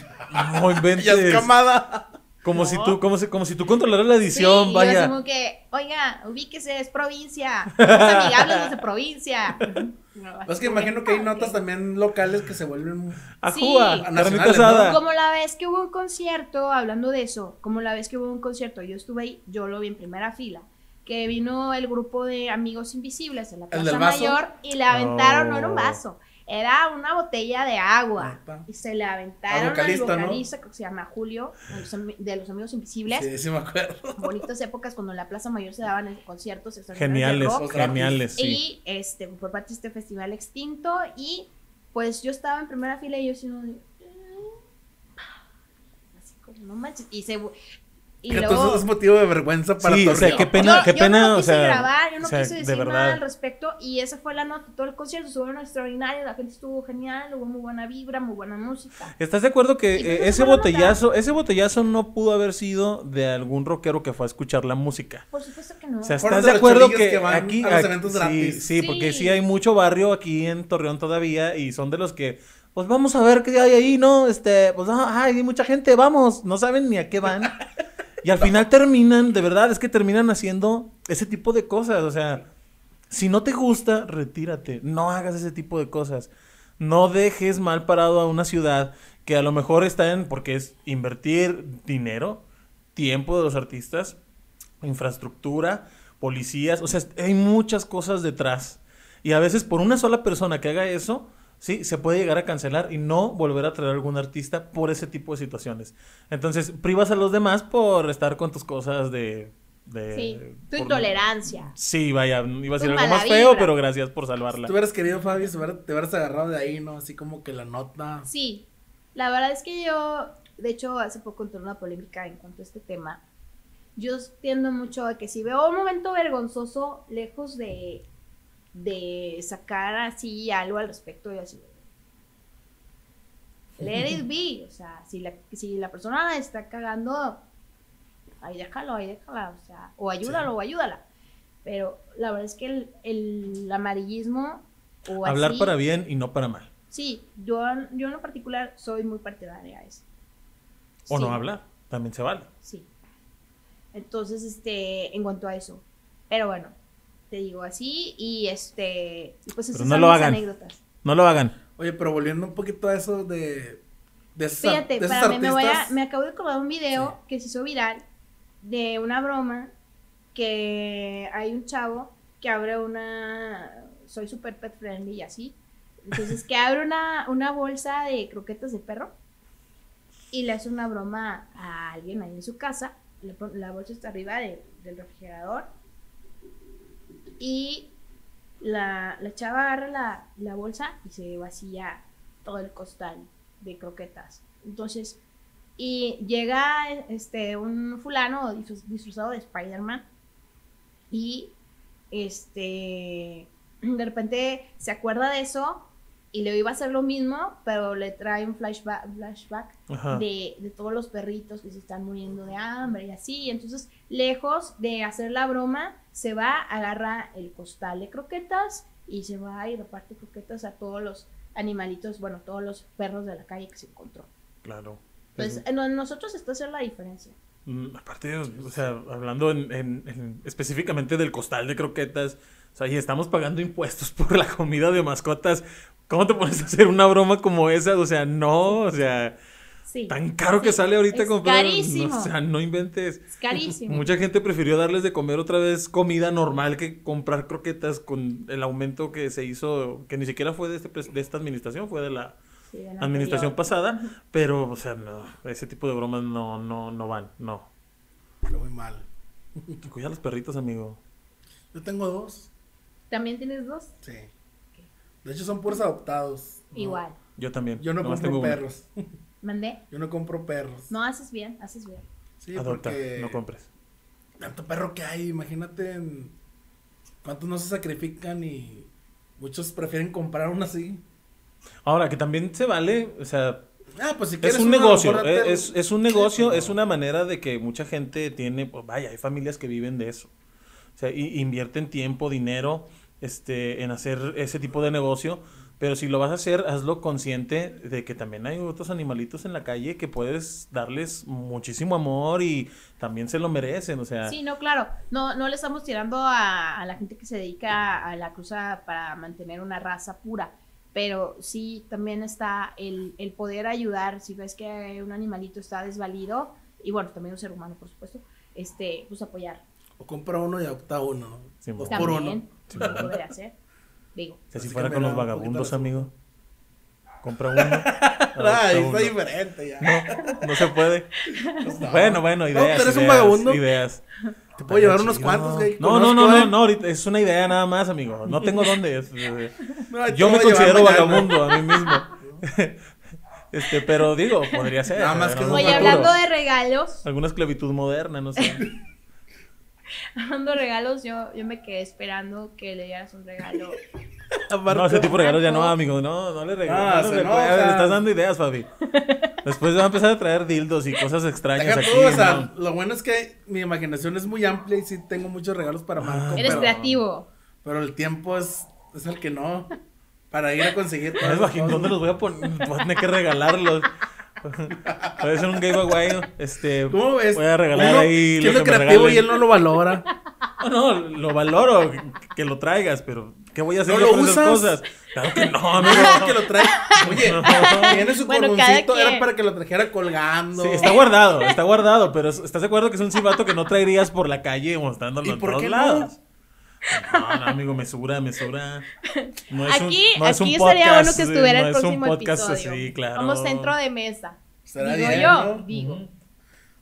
S2: No inventes.
S1: Camada.
S2: Como
S4: No.
S2: si tú, como si, como si tú controlaras la edición,
S4: sí, y yo así
S2: vaya.
S4: como que, oiga, ubíquese, es provincia, somos amigables los de provincia. No,
S1: Es que imagino que hay
S4: "Ah,
S1: notas
S4: ok".
S1: también locales que se vuelven.
S2: Ajúa,
S4: Sí.
S1: Nacionales, ¿no?
S4: Como la vez que hubo un concierto, hablando de eso, como la vez que hubo un concierto, yo estuve ahí, yo lo vi en primera fila, que vino el grupo de Amigos Invisibles en la Plaza? Mayor y le aventaron, no era un
S2: Oh.
S4: vaso, era una botella de agua.
S1: Neta.
S4: Y se le
S1: Al
S4: aventaron al
S1: vocalista, ¿no?
S4: que se llama Julio, de los, de los Amigos Invisibles.
S1: Sí, sí me acuerdo.
S4: Bonitas épocas cuando en la Plaza Mayor se daban conciertos
S2: Geniales,
S4: rock.
S2: geniales, sí.
S4: Y este, por parte de este festival extinto. Y pues yo estaba en primera fila y yo así, así como, no manches. Y se. Y
S1: Que
S4: luego.
S1: entonces es motivo de vergüenza para
S2: Sí, o sea,
S1: Torreón.
S2: qué pena,
S4: yo,
S2: qué
S4: yo
S2: pena,
S4: no
S2: o
S4: quise
S2: sea,
S4: grabar, yo no
S2: o sea,
S4: quise
S2: de
S4: decir
S2: verdad.
S4: nada al respecto. Y esa fue la nota. Todo el concierto estuvo extraordinario. La gente estuvo genial. Hubo muy buena vibra, muy buena música.
S2: ¿Estás de acuerdo que
S4: pues
S2: eh, ese botellazo, ese botellazo no pudo haber sido de algún rockero que fue a escuchar la música?
S4: Por supuesto que no.
S2: O sea, ¿estás
S1: de
S2: de acuerdo que,
S1: que van
S2: aquí
S1: a los
S2: aquí-
S1: eventos
S2: sí,
S1: gratis?
S2: sí, porque
S4: Sí.
S2: sí hay mucho barrio aquí en Torreón todavía y son de los que pues vamos a ver qué hay ahí, ¿no? Este, pues ah, hay mucha gente, vamos, no saben ni a qué van. Y al final terminan, de verdad, es que terminan haciendo ese tipo de cosas, o sea, si no te gusta, retírate, no hagas ese tipo de cosas. No dejes mal parado a una ciudad que a lo mejor está en, porque es invertir dinero, tiempo de los artistas, infraestructura, policías, o sea, hay muchas cosas detrás. Y a veces por una sola persona que haga eso, sí, se puede llegar a cancelar y no volver a traer a algún artista por ese tipo de situaciones. Entonces, privas a los demás por estar con tus cosas de... de
S4: Sí, tu
S2: por-
S4: intolerancia.
S2: Sí, vaya, iba a decir algo más feo, pero gracias por salvarla.
S1: Tú hubieras querido, Fabi, te hubieras agarrado de ahí, ¿no? Así como que la nota.
S4: Sí, la verdad es que yo, de hecho, hace poco entró una polémica en cuanto a este tema. Yo tiendo mucho a que si veo un momento vergonzoso, lejos de, de sacar así algo al respecto, y así. Let it be. O sea, si la, si la persona la está cagando, ahí déjalo, ahí déjala. O sea, o ayúdalo o ayúdala. Pero la verdad es que el, el amarillismo o
S2: Hablar
S4: así-
S2: para bien y no para mal.
S4: Sí, yo, yo en lo particular soy muy partidaria a eso.
S2: O
S4: Sí,
S2: no hablar, también se vale.
S4: Sí. Entonces, este, en cuanto a eso. Pero bueno, te digo así y este, y pues
S2: Pero
S4: esas
S2: no
S4: son
S2: lo
S4: mis
S2: hagan.
S4: anécdotas.
S2: No lo hagan.
S1: Oye, pero volviendo un poquito a eso de. De esos, ar-
S4: Fíjate,
S1: de esos
S4: para mí me voy a, me acabo de acordar un video que se hizo viral de una broma que hay un chavo que abre una, soy super pet friendly y así, Entonces, que abre una, una bolsa de croquetas de perro y le hace una broma a alguien ahí en su casa. Le la bolsa está arriba de- del refrigerador y la, la chava agarra la, la bolsa y se vacía todo el costal de croquetas. Entonces, y llega este un fulano disfraz- disfrazado de Spider-Man y este de repente se acuerda de eso y le iba a hacer lo mismo, pero le trae un flashback, flashback de, de todos los perritos que se están muriendo de hambre y así. Entonces, lejos de hacer la broma, se va, agarra el costal de croquetas y se va y reparte croquetas a todos los animalitos, bueno, todos los perros de la calle que se encontró.
S2: Claro.
S4: Entonces, en en nosotros está hacer la diferencia.
S2: Mm, Aparte, o sea, hablando en- en- en- específicamente del costal de croquetas, o sea, y estamos pagando impuestos por la comida de mascotas. ¿Cómo te pones a hacer una broma como esa? O sea, no, o sea,
S4: Sí.
S2: tan caro que sale ahorita
S4: es
S2: comprar.
S4: carísimo.
S2: no, o sea, no inventes.
S4: Es carísimo.
S2: Mucha gente prefirió darles de comer otra vez comida normal que comprar croquetas con el aumento que se hizo, que ni siquiera fue de, este, de esta administración, fue de la
S4: Sí,
S2: administración
S4: anterior.
S2: pasada, pero, o sea, no, ese tipo de bromas no, no, no van, no.
S1: Pero muy mal.
S2: Cuida a los perritos, amigo.
S1: Yo tengo dos.
S4: ¿También tienes dos?
S1: Sí. De hecho, son puros adoptados. ¿no?
S4: Igual.
S2: Yo también.
S1: Yo no
S2: nomás
S1: compro perros.
S4: ¿Mandé?
S1: Yo no compro perros.
S4: No, haces bien, haces bien.
S1: Sí,
S2: Adopta,
S1: porque
S2: no compres.
S1: tanto perro que hay, imagínate en- cuántos no se sacrifican y muchos prefieren comprar uno así.
S2: Ahora, que también se vale, o sea,
S1: Ah, pues si
S2: es un
S1: uno, a lo
S2: negocio, eh, es, es un negocio, es una manera de que mucha gente tiene, pues vaya, hay familias que viven de eso. O sea, y- invierten tiempo, dinero, este, en hacer ese tipo de negocio. Pero si lo vas a hacer, hazlo consciente de que también hay otros animalitos en la calle que puedes darles muchísimo amor y también se lo merecen. O sea,
S4: Sí, no, claro. No, no le estamos tirando a, a la gente que se dedica a la cruza para mantener una raza pura. Pero sí también está el, el poder ayudar. Si ves que un animalito está desvalido, y bueno, también un ser humano, por supuesto, este, pues apoyar.
S1: O compra uno y adopta uno. ¿no?
S2: Sí,
S1: Dos por uno.
S2: Sí.
S4: lo puede hacer. Digo.
S2: o sea, si fuera con los vagabundos, amigo. Compra uno. Uno.
S1: está diferente ya.
S2: No, no se puede.
S1: Pues no.
S2: Bueno, bueno,
S1: No,
S2: ideas.
S1: tú eres un
S2: ideas,
S1: vagabundo.
S2: Ideas.
S1: Te puedo llevar unos cuantos, güey.
S2: No, no, no, no,
S1: ¿eh?
S2: no, ahorita es una idea nada más, amigo. No tengo dónde. eh,
S1: No,
S2: yo me considero
S1: mañana.
S2: vagabundo a mí mismo. Este, pero digo, podría ser.
S1: Nada más que
S4: Oye, hablando de regalos,
S2: Alguna esclavitud moderna, no sé.
S4: hablando de regalos, yo, yo me quedé esperando que le dieras un regalo.
S1: Aparte-
S2: No, ese tipo de regalos ya no, amigo. No, no le regalas.
S1: Ah,
S2: no le recuerdes, le estás dando ideas, Fabi. Después va a empezar a traer dildos y cosas extrañas
S1: Deja
S2: aquí.
S1: tú, o sea,
S2: ¿no?
S1: lo bueno es que mi imaginación es muy amplia y sí tengo muchos regalos para Marco.
S4: Eres
S1: pero,
S4: creativo.
S1: Pero el tiempo es, es el que no. Para ir a conseguir.
S2: ¿Dónde los voy a poner? Voy a tener que regalarlos. Puede ser un giveaway. Este,
S1: ¿Cómo ves?
S2: Voy a regalar
S1: Uno
S2: ahí lo
S1: siendo
S2: que
S1: creativo y él no lo valora.
S2: No, no, lo valoro que, que lo traigas, pero ¿qué voy a hacer
S1: ¿No
S2: yo
S1: lo
S2: con esas
S1: usas?
S2: cosas? Claro que no, amigo.
S1: No, que lo trae. Oye, tiene su
S4: Bueno,
S1: cordoncito, era para que lo trajera colgando.
S2: Sí, está guardado, está guardado, pero ¿estás de acuerdo que es un silbato que no traerías por la calle mostrándolo
S1: ¿Y
S2: en
S1: por
S2: todos
S1: qué
S2: lados? No, no, amigo, mesura, mesura. No es un-
S4: Aquí,
S2: no es un
S4: aquí estaría
S2: podcast,
S4: bueno que
S2: eh,
S4: estuviera
S2: no
S4: el
S2: es un
S4: próximo
S2: podcast
S4: episodio.
S2: así, claro.
S4: Como centro de mesa.
S1: Será
S4: digo
S1: bien,
S4: yo,
S1: ¿no?
S4: digo.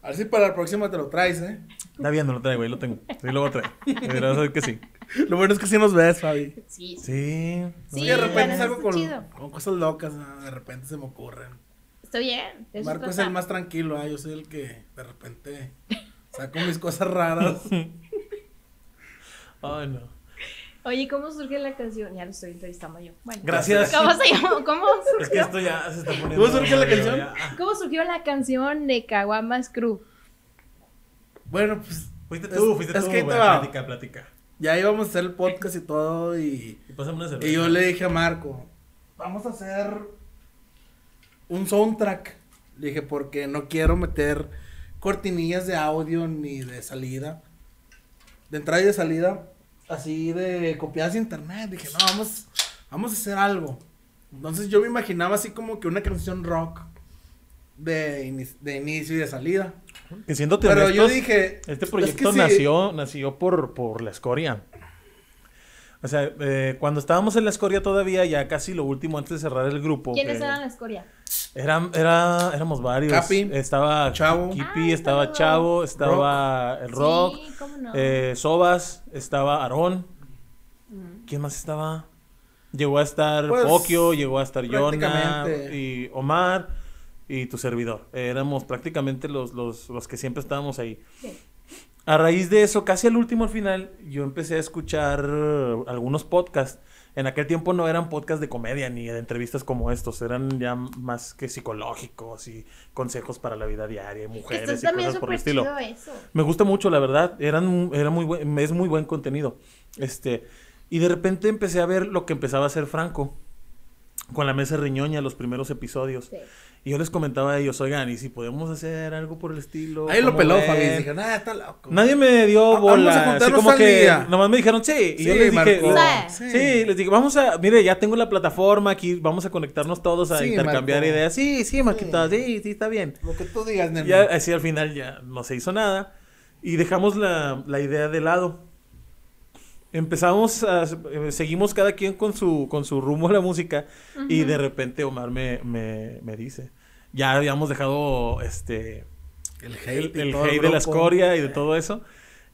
S1: A ver si para la próxima te lo traes, ¿eh?
S2: Está bien, no lo traigo, ahí lo tengo. Sí, lo voy a traer. Pero que sí.
S1: Lo bueno es que sí nos ves, Fabi.
S4: Sí, sí.
S2: Sí.
S4: Sí,
S1: Sí, de repente salgo con, con cosas locas, ¿no? de repente se me ocurren.
S4: Está bien. eso
S1: Marco es
S4: trata.
S1: el más tranquilo, ¿ah? yo soy el que de repente saco mis cosas raras.
S2: Ay, no.
S4: Oye, ¿cómo surge la canción? Ya lo estoy entrevistando yo. Bueno,
S2: Gracias.
S4: ¿Cómo se llama? ¿Cómo
S2: Es que
S4: surgió?
S2: esto ya se está poniendo.
S1: ¿Cómo surgió la canción?
S2: ya.
S4: ¿Cómo surgió la canción de Caguamas Crew?
S1: Bueno, pues
S2: Fuiste
S1: Es-
S2: tú, fuiste
S1: es
S2: tú.
S1: que
S2: güey,
S1: va.
S2: Platica, platica.
S1: ya íbamos a hacer el podcast y todo y,
S2: Y una cerveza.
S1: y yo le dije a Marco, vamos a hacer un soundtrack. Le dije, porque no quiero meter cortinillas de audio ni de salida. De entrada y de salida, así de copiadas de internet. Dije, no, vamos, vamos a hacer algo. Entonces yo me imaginaba así como que una canción rock de, de inicio y de salida.
S2: Que siéndote
S1: Pero yo dije,
S2: Este
S1: es
S2: proyecto
S1: sí,
S2: nació, nació por, por la escoria. O sea, eh, cuando estábamos en la escoria todavía, ya casi lo último antes de cerrar el grupo.
S4: ¿Quiénes
S2: que
S4: eran la escoria?
S2: eran- era, éramos varios.
S1: Capi,
S2: estaba
S1: Chavo.
S2: Kipi,
S4: Ah,
S2: estaba Chavo, estaba el Rock,
S4: Sí, cómo no.
S2: eh, Sobas, estaba Aarón. ¿Quién más estaba? Llegó a estar
S1: Pues,
S2: Pokio, llegó a estar Yona y Omar y tu servidor. Éramos prácticamente los, los, los que siempre estábamos ahí.
S4: Sí.
S2: A raíz de eso, casi al último al final, yo empecé a escuchar algunos podcasts. En aquel tiempo no eran podcasts de comedia ni de entrevistas como estos, eran ya más que psicológicos y consejos para la vida diaria, y mujeres
S4: Esto
S2: y cosas por el estilo.
S4: eso.
S2: Me gusta mucho, la verdad. Eran, era muy buen, es muy buen contenido. Este, y de repente empecé a ver lo que empezaba a hacer Franco con la mesa riñoña, los primeros episodios.
S4: Sí.
S2: Y yo les comentaba a ellos, oigan, ¿y si podemos hacer algo por el estilo?
S1: Ahí lo
S2: ¿Cómo
S1: peló,
S2: ven?"
S1: Fabi. Dije, nah, está loco.
S2: Nadie me dio
S1: Va- vamos a
S2: bola. Así como que
S1: día.
S2: nomás me dijeron sí. Y yo
S1: Sí,
S2: les dije,
S1: Marco.
S2: sí.
S4: Sí.
S2: les dije, vamos a, mire, ya tengo la plataforma aquí, vamos a conectarnos todos a
S1: Sí,
S2: intercambiar
S1: Marco.
S2: ideas. Sí, sí, Marquito, sí, sí, está bien.
S1: Lo que tú digas, nene.
S2: Ya así al final ya no se hizo nada y dejamos la, la idea de lado. Empezamos a, eh, seguimos cada quien con su, con su rumbo a la música y de repente Omar me, me, me dice, ya habíamos dejado este
S1: el
S2: el,
S1: hate,
S2: el hate de la escoria y de todo eso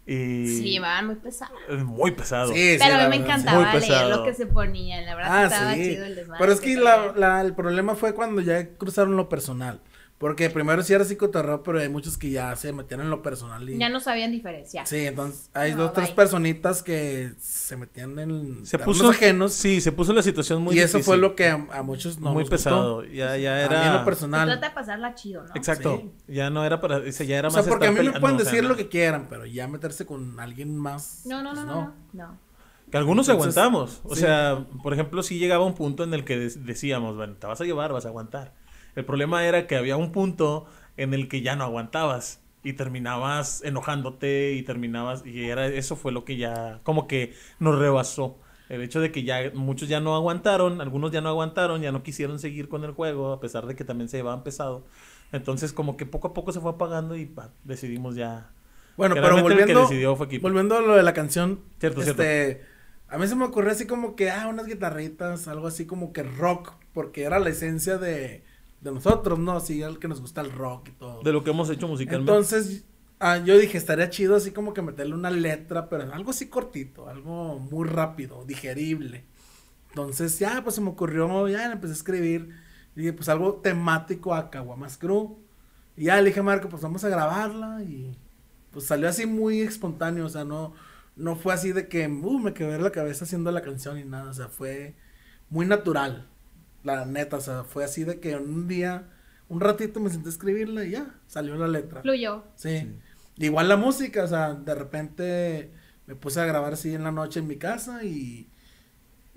S2: y
S4: Sí, van muy pesados.
S2: es muy pesado.
S1: Sí, sí,
S4: Pero a mí me encantaba
S2: Muy
S4: leer
S2: pesado.
S4: lo que se ponían. La verdad
S1: Ah,
S4: estaba
S1: sí.
S4: chido el desmadre.
S1: Pero es que
S4: que
S1: la,
S4: traían.
S1: la- el problema fue cuando ya cruzaron lo personal. Porque primero sí era psicoterror, pero hay muchos que ya se metían en lo personal. Y...
S4: Ya no sabían diferenciar.
S1: Sí, entonces hay
S4: No,
S1: dos, tres
S4: bye.
S1: personitas que se metían en
S2: Se puso
S1: ajenos.
S2: Sí, se puso la situación muy
S1: y eso fue lo que a, a muchos no
S2: muy
S1: nos gustó.
S2: pesado. Ya ya
S1: A mí en
S2: era
S1: lo
S4: Se
S1: personal.
S4: trata de pasarla chido, ¿no?
S2: Exacto. Ya no era para ese ya era
S1: O sea,
S2: más
S1: porque a mí me pueden
S2: o sea,
S1: decir
S2: no.
S1: lo que quieran, pero ya meterse con alguien más.
S4: No, no,
S1: pues
S4: no, no, no. no.
S2: Que algunos
S1: Entonces,
S2: aguantamos. O
S1: sí.
S2: sea, por ejemplo, si llegaba un punto en el que decíamos, bueno, te vas a llevar, vas a aguantar. El problema era que había un punto en el que ya no aguantabas y terminabas enojándote y terminabas y era eso fue lo que ya como que nos rebasó. El hecho de que ya muchos ya no aguantaron, algunos ya no aguantaron, ya no quisieron seguir con el juego a pesar de que también se llevaban pesado. Entonces como que poco a poco se fue apagando y pa, decidimos ya
S1: Bueno, pero volviendo,
S2: decidió fue Kipo.
S1: volviendo a lo de la canción,
S2: Cierto,
S1: este, a mí se me ocurrió así como que, ah, unas guitarritas, algo así como que rock, porque era la esencia de, de nosotros, ¿no? Así, el que nos gusta el rock y todo.
S2: de lo que hemos hecho musicalmente.
S1: Entonces, ah, yo dije, estaría chido así como que meterle una letra, pero algo así cortito, algo muy rápido, digerible. Entonces, ya, pues se me ocurrió, ya empecé a escribir, dije, pues algo temático a Caguamas Crew. Y ya le dije a Marco, pues vamos a grabarla y pues salió así muy espontáneo, o sea, no, no fue así de que, uh, me quedé en la cabeza haciendo la canción y nada, o sea, fue muy natural, la neta, o sea, fue así de que un día, un ratito me senté a escribirla y ya, salió la letra.
S4: Fluyó.
S1: Sí. Igual la música, o sea, de repente me puse a grabar así en la noche en mi casa y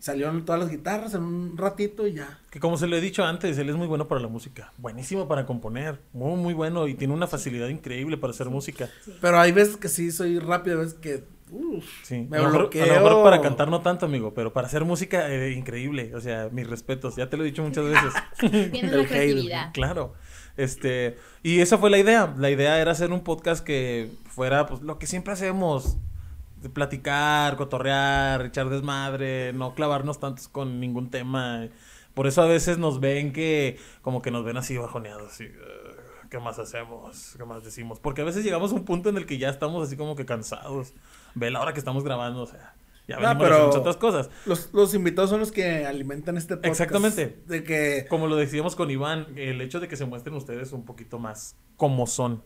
S1: salieron todas las guitarras en un ratito y ya.
S2: Que como se lo he dicho antes, él es muy bueno para la música. Buenísimo para componer. Muy, muy bueno. Y tiene una facilidad increíble para hacer música.
S1: Pero hay veces que sí soy rápido, hay veces que uf,
S2: Sí.
S1: me
S2: a, lo mejor, a
S1: bloqueo.
S2: lo mejor para cantar no tanto, amigo. Pero para hacer música, eh, increíble. O sea, mis respetos. Ya te lo he dicho muchas veces.
S4: Tienes la creatividad.
S2: claro. Este, y esa fue la idea. La idea era hacer un podcast que fuera pues lo que siempre hacemos. De platicar, cotorrear, echar desmadre, no clavarnos tantos con ningún tema. Por eso a veces nos ven que, como que nos ven así bajoneados, así, "Ugh, ¿qué más hacemos? ¿Qué más decimos? Porque a veces llegamos a un punto en el que ya estamos así como que cansados. Ve la hora que estamos grabando, o sea, ya
S1: Ah,
S2: venimos
S1: pero-
S2: haciendo otras cosas.
S1: Los, los invitados son los que alimentan este podcast.
S2: Exactamente.
S1: De que
S2: Como lo decíamos con Iván, el hecho de que se muestren ustedes un poquito más como son.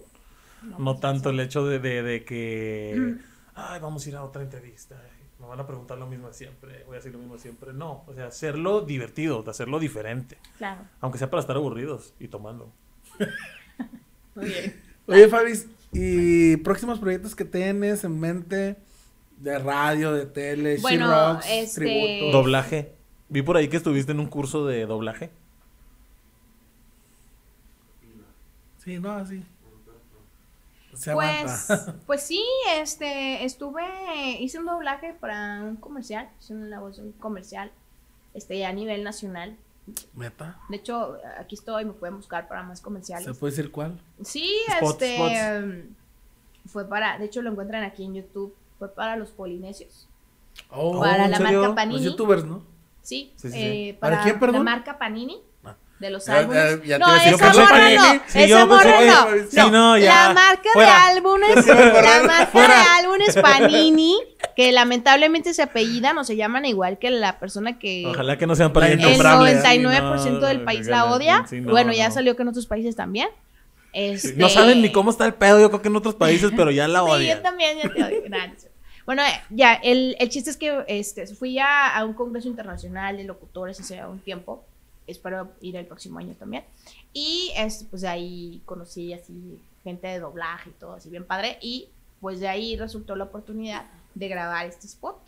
S2: No tanto el hecho de, de, de que, ay, vamos a ir a otra entrevista. Me van a preguntar lo mismo siempre, voy a decir lo mismo siempre. No, o sea, hacerlo divertido, hacerlo diferente.
S4: Claro.
S2: Aunque sea para estar aburridos y tomando.
S4: Muy bien.
S1: Oye, Fabis, ¿y próximos proyectos que tienes en mente de radio, de tele,
S4: Bueno,
S1: She-Rocks,
S4: este-
S1: tributo?
S2: Doblaje. Vi por ahí que estuviste en un curso de doblaje.
S1: Sí, no, sí. Se
S4: Pues, pues sí, este, estuve, hice un doblaje para un comercial, hice una voz de un comercial, este, a nivel nacional. De hecho, aquí estoy, me pueden buscar para más comerciales.
S1: ¿Se puede decir cuál?
S4: Sí,
S2: Spots,
S4: este,
S2: spots.
S4: um, fue para, de hecho lo encuentran aquí en YouTube, fue para los polinesios.
S1: Oh,
S4: para
S2: ¿en
S4: la
S2: serio?
S4: marca
S1: los
S4: Panini.
S1: youtubers, ¿no?
S4: Sí,
S2: Sí, sí, sí.
S4: eh,
S1: ¿Para
S4: para,
S1: quién,
S4: la
S1: perdón?
S4: marca Panini. De los álbumes.
S1: ya- ya te
S4: no, esa morra no.
S2: sí,
S4: esa
S2: pensé
S4: morra no.
S2: sí, no, ya.
S4: La marca
S2: Fuera.
S4: de álbumes, la marca de álbumes Panini, que lamentablemente se apellidan o se llaman igual que la persona que
S2: Ojalá que no sean para
S1: La
S4: el
S1: innombrable,
S4: 99% del país la odia.
S2: Sí, no,
S4: bueno, ya
S2: no.
S4: salió que en otros países también.
S2: Sí,
S4: Este...
S2: No saben ni cómo está el pedo, yo creo que en otros países, pero ya la
S4: Sí, yo
S2: odian.
S4: también, ya te odio. No. Bueno, eh, ya, el, el chiste es que este, fui a, a un congreso internacional de locutores hace un tiempo. Espero ir el próximo año también. Y este, pues de ahí conocí así gente de doblaje y todo, así bien padre. Y pues de ahí resultó la oportunidad de grabar este spot.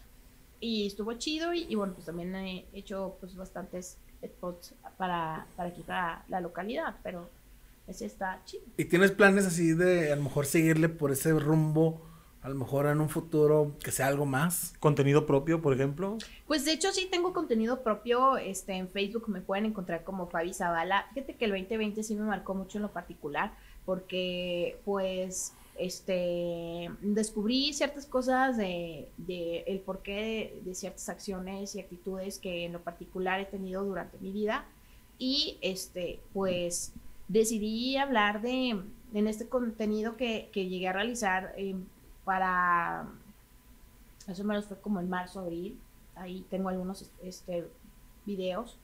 S4: Y estuvo chido y, y bueno, pues también he hecho pues bastantes spots para, para aquí, para la localidad, pero ese está chido.
S1: ¿Y tienes planes así de a lo mejor seguirle por ese rumbo? A lo mejor en un futuro que sea algo más.
S2: Contenido propio, por ejemplo.
S4: Pues de hecho sí tengo contenido propio, este, en Facebook me pueden encontrar como Fabi Zavala. Fíjate que el 2020 sí me marcó mucho en lo particular, porque pues este descubrí ciertas cosas de, de el porqué de, de ciertas acciones y actitudes que en lo particular he tenido durante mi vida. Y este, pues decidí hablar de en este contenido que, que llegué a realizar eh, para eso menos fue como en marzo, abril. Ahí tengo algunos este, videos.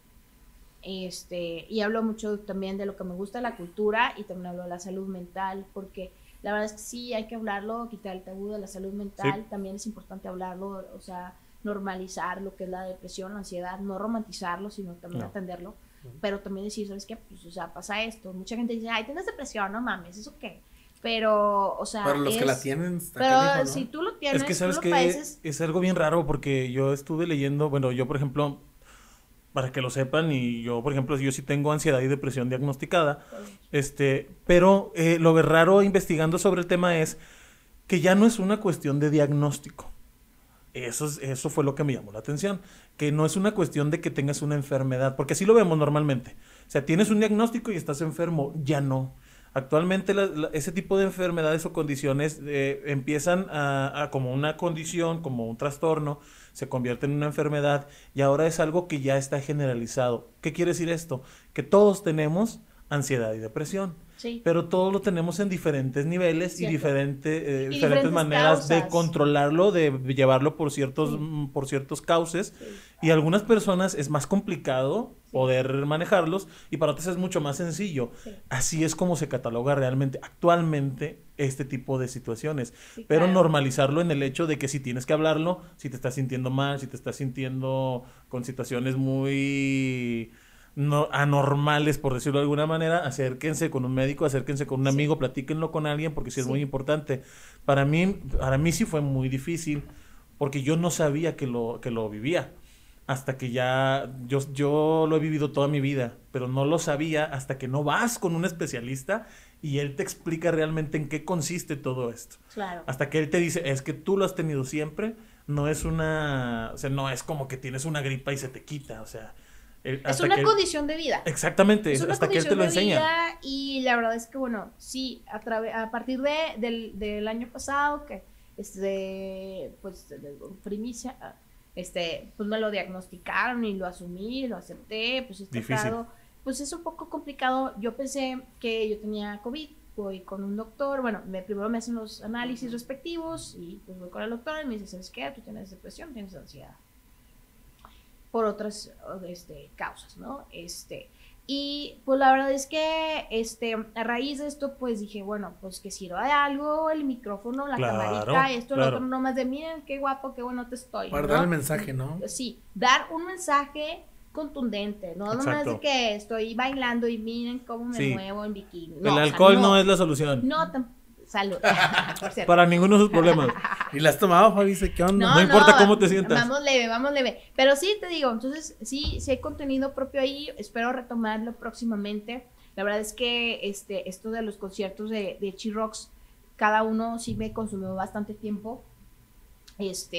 S4: Este, y hablo mucho también de lo que me gusta la cultura y también hablo de la salud mental, porque la verdad es que sí hay que hablarlo, quitar el tabú de la salud mental. También es importante hablarlo, o sea, normalizar lo que es la depresión, la ansiedad, no romantizarlo, sino también
S2: No.
S4: atenderlo. Pero también decir, ¿sabes qué? Pues, o sea, pasa esto. Mucha gente dice, ay, tienes depresión, no mames, ¿eso qué? Pero, o sea.
S1: Para los que la tienen, está
S4: Pero
S1: canijo, ¿no?
S4: si tú lo tienes,
S2: Es que sabes
S4: tú
S2: que
S4: padeces,
S2: es algo bien raro porque yo estuve leyendo, bueno, yo por ejemplo, para que lo sepan, y yo por ejemplo, yo sí tengo ansiedad y depresión diagnosticada, este, pero eh, lo raro investigando sobre el tema es que ya no es una cuestión de diagnóstico. Eso, es- eso fue lo que me llamó la atención, que no es una cuestión de que tengas una enfermedad, porque así lo vemos normalmente. O sea, tienes un diagnóstico y estás enfermo, ya no. Actualmente la- la- ese tipo de enfermedades o condiciones eh, empiezan a, a como una condición, como un trastorno, se convierte en una enfermedad y ahora es algo que ya está generalizado. ¿Qué quiere decir esto? Que todos tenemos ansiedad y depresión.
S4: Sí.
S2: Pero todos lo tenemos en diferentes niveles y, diferente, eh,
S4: Y
S2: diferentes
S4: diferentes
S2: maneras de controlarlo, de llevarlo por ciertos,
S4: Sí.
S2: mm, por ciertos cauces.
S4: Sí.
S2: Y algunas personas es más complicado poder manejarlos y para otras es mucho más sencillo.
S4: Sí.
S2: Así es como se cataloga realmente actualmente este tipo de situaciones. Pero
S4: claro.
S2: normalizarlo en el hecho de que si tienes que hablarlo, si te estás sintiendo mal, si te estás sintiendo con situaciones muy no, anormales, por decirlo de alguna manera, acérquense con un médico, acérquense con un
S4: Sí.
S2: amigo, platíquenlo con alguien, porque sí es
S4: Sí.
S2: muy importante. Para mí, para mí sí fue muy difícil, porque yo no sabía que lo, que lo vivía. Hasta que ya, yo, yo lo he vivido toda mi vida, pero no lo sabía hasta que no vas con un especialista y él te explica realmente en qué consiste todo esto.
S4: Claro.
S2: Hasta que él te dice, es que tú lo has tenido siempre, no es una, o sea, no es como que tienes una gripa y se te quita, o sea, él-
S4: Es una
S2: que
S4: condición de vida.
S2: Exactamente,
S4: Es una
S2: hasta que él te
S4: condición
S2: lo
S4: de
S2: enseña.
S4: vida y la verdad es que, bueno, sí, a, a partir de, del, del año pasado, que este, pues, primicia, ah, este, pues me lo diagnosticaron y lo asumí, lo acepté, pues he
S2: Difícil.
S4: tratado, pues es un poco complicado. Yo pensé que yo tenía COVID, voy con un doctor, bueno, me, primero me hacen los análisis respectivos y pues voy con el doctor y me dice, ¿sabes qué? Tú tienes depresión, tienes ansiedad por otras este, causas, ¿no? Este, y pues la verdad es que este, a raíz de esto, pues dije, bueno, pues que sirva de algo el micrófono, la
S2: Claro,
S4: camarita, esto,
S2: claro.
S4: lo otro, no más de miren qué guapo, qué bueno te estoy.
S1: Para
S4: ¿no?
S1: dar el mensaje, ¿no?
S4: Sí, dar un mensaje contundente, no nomás de que estoy bailando y miren cómo me
S2: Sí.
S4: muevo en bikini.
S2: el
S4: No, o sea,
S2: alcohol no. es la solución.
S4: No, tam- salud. por cierto.
S2: Para ninguno de sus problemas.
S1: ¿Y la has tomado, Fabi? Dice, ¿Qué onda?
S2: No importa cómo te sientas.
S4: Vamos leve, vamos leve. Pero sí, te digo, entonces sí, sí hay contenido propio ahí. Espero retomarlo próximamente. La verdad es que este, esto de los conciertos de, de Chi-Rocks, cada uno sí me consumió bastante tiempo. Este,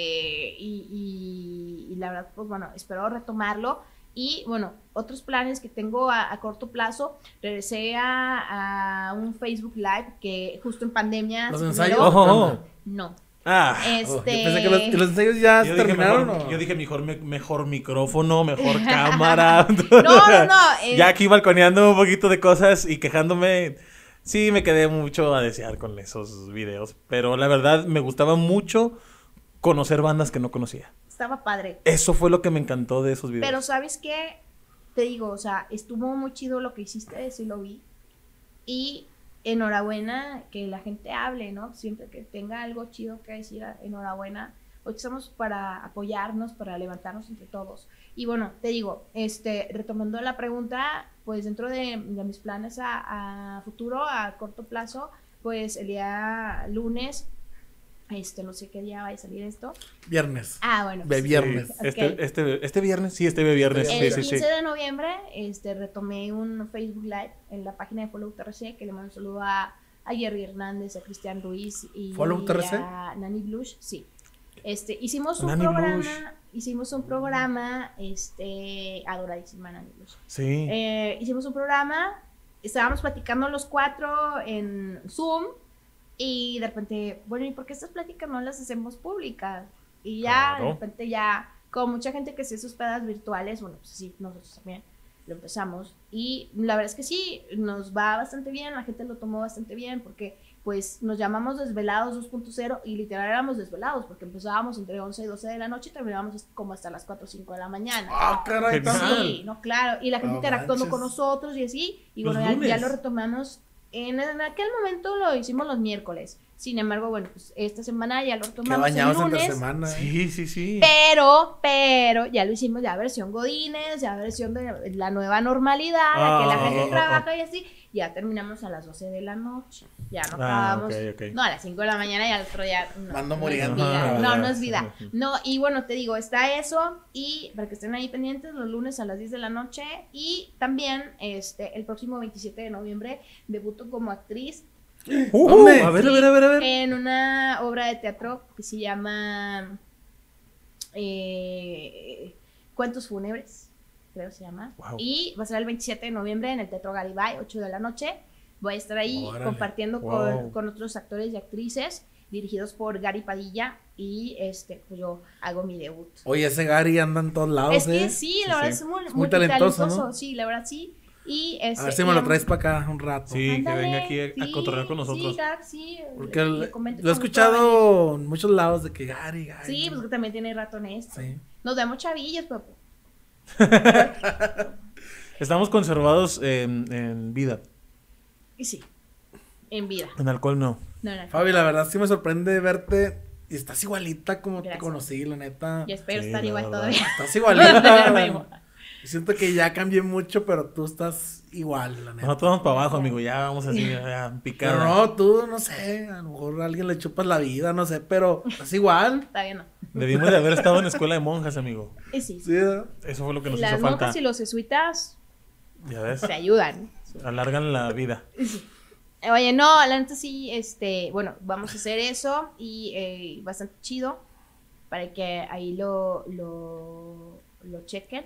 S4: y, y- y la verdad, pues bueno, espero retomarlo. Y bueno, otros planes que tengo a, a corto plazo, regresé a, a un Facebook Live que justo en pandemia.
S1: ¿Los ensayos?
S4: generó-
S2: Ojo, ojo.
S4: No.
S2: Ah.
S1: Oh,
S4: Este...
S1: Yo pensé que los, que los ensayos ya
S2: Yo dije,
S1: terminaron.
S2: mejor,
S1: ¿o?
S2: yo dije mejor, me- mejor micrófono, mejor cámara.
S4: No, no, no. eh,
S2: Ya aquí balconeando un poquito de cosas y quejándome. Sí, me quedé mucho a desear con esos videos. Pero la verdad me gustaba mucho conocer bandas que no conocía.
S4: Estaba padre.
S2: Eso fue lo que me encantó de esos videos.
S4: Pero ¿sabes qué? Te digo, o sea, estuvo muy chido lo que hiciste, sí lo vi. Y enhorabuena que la gente hable, ¿no? Siempre que tenga algo chido que decir, enhorabuena. Hoy estamos para apoyarnos, para levantarnos entre todos. Y bueno, te digo, este, retomando la pregunta, pues dentro de, de mis planes a, a futuro, a corto plazo, pues el día lunes, este, no sé qué día va a salir esto.
S1: Viernes.
S4: Ah, bueno.
S1: De viernes.
S2: Sí, este, este, este viernes, sí, este viernes.
S4: El
S2: Sí, sí,
S4: 15
S2: sí.
S4: de noviembre este, retomé un Facebook Live en la página de Follow TRC que le mando un saludo a, a Jerry Hernández, a Cristian Ruiz y
S1: ¿Follow TRC?
S4: a Nani Blush. Sí. Este, hicimos un
S2: Nani
S4: programa,
S2: Blush.
S4: hicimos un programa, este, adoradísima Nani Blush.
S2: Sí.
S4: Eh, hicimos un programa, estábamos platicando los cuatro en Zoom y de repente, bueno, ¿y por qué estas pláticas no las hacemos públicas? Y ya,
S2: Claro.
S4: de repente ya, con mucha gente que hace sus pedas virtuales, bueno, pues sí, nosotros también lo empezamos y la verdad es que sí, nos va bastante bien, la gente lo tomó bastante bien porque pues nos llamamos Desvelados 2.0 y literal éramos desvelados porque empezábamos entre 11 y 12 de la noche y terminábamos como hasta las 4 o 5 de la mañana.
S1: Ah, caray.
S4: Sí, no, claro. Y la gente
S1: manches.
S4: con nosotros y así. Y bueno, ya, ya lo retomamos. En, en aquel momento lo hicimos los miércoles. Sin embargo, bueno, pues esta semana ya lo
S1: Que
S4: retomamos el
S1: bañados entre
S4: lunes.
S1: semana. ¿eh?
S2: Sí, sí, sí.
S4: Pero, pero, ya lo hicimos ya versión Godines, ya versión de la nueva normalidad, la que la
S2: Ah,
S4: gente
S2: ah, ah,
S4: trabaja y así. Ya terminamos a las 12 de la noche. Ya no
S2: Ah,
S4: acabamos. No, a las 5 de la mañana y al otro ya. No,
S1: Mando
S4: no
S1: muriendo.
S4: es vida.
S2: Ajá,
S4: No, no es vida. No, y bueno, te digo, está eso. Y para que estén ahí pendientes, los lunes a las 10 de la noche. Y también este, el próximo 27 de noviembre debuto como actriz
S2: Uh,
S1: ¿Dónde?
S2: a ver, a ver, a ver, a ver.
S4: en una obra de teatro que se llama eh, Cuentos Fúnebres, creo se llama.
S2: Wow.
S4: Y va a ser el 27 de noviembre en el Teatro Garibay, 8 de la noche. Voy a estar ahí
S1: Órale.
S4: compartiendo
S2: Wow.
S4: con, con otros actores y actrices dirigidos por Gary Padilla y este pues yo hago mi debut.
S1: Oye, ese Gary anda en todos lados,
S4: es que
S1: ¿eh?
S4: sí, la
S2: Sí,
S4: verdad
S2: sí.
S4: es muy,
S1: Es muy talentoso, ¿no?
S4: Sí, la verdad sí. Y este,
S1: A ver si me lo
S4: am-
S1: traes para acá un rato.
S2: Sí, que
S4: Ándale,
S2: venga aquí a, a
S4: sí,
S2: cotorrear con
S4: Sí,
S2: nosotros.
S4: claro, que sí.
S1: Porque
S4: le-
S1: el-
S4: le comento
S1: lo he
S4: a
S1: escuchado en muchos lados de que Gary, Gary.
S4: Sí, pues que también tiene rato en esto.
S1: Sí.
S4: Nos vemos chavillos, pero
S2: Estamos conservados en, en vida.
S4: y sí, en vida.
S2: En alcohol no.
S4: No, no, no.
S1: Fabi, la verdad sí me sorprende verte y estás igualita como te conocí, la neta.
S4: Y espero
S2: Sí,
S4: estar
S2: la
S4: igual
S2: verdad.
S4: todavía.
S1: Estás igualita. Siento que ya cambié mucho, pero tú estás igual, la neta.
S2: Nosotros vamos para abajo, amigo. Ya vamos así, ya picar.
S1: Pero no, tú, no sé, a lo mejor a alguien le chupas la vida, no sé, pero estás igual.
S4: Está bien, no.
S2: Debimos de haber estado en escuela de monjas, amigo.
S4: Y sí.
S1: Sí.
S2: Eso fue lo que nos
S4: Las
S2: hizo falta.
S4: monjas y los jesuitas
S2: Ya ves.
S4: te ayudan.
S2: Alargan la vida.
S4: Eh, Oye, no, la neta sí, este, bueno, vamos a hacer eso y eh, bastante chido para que ahí lo, lo, lo chequen.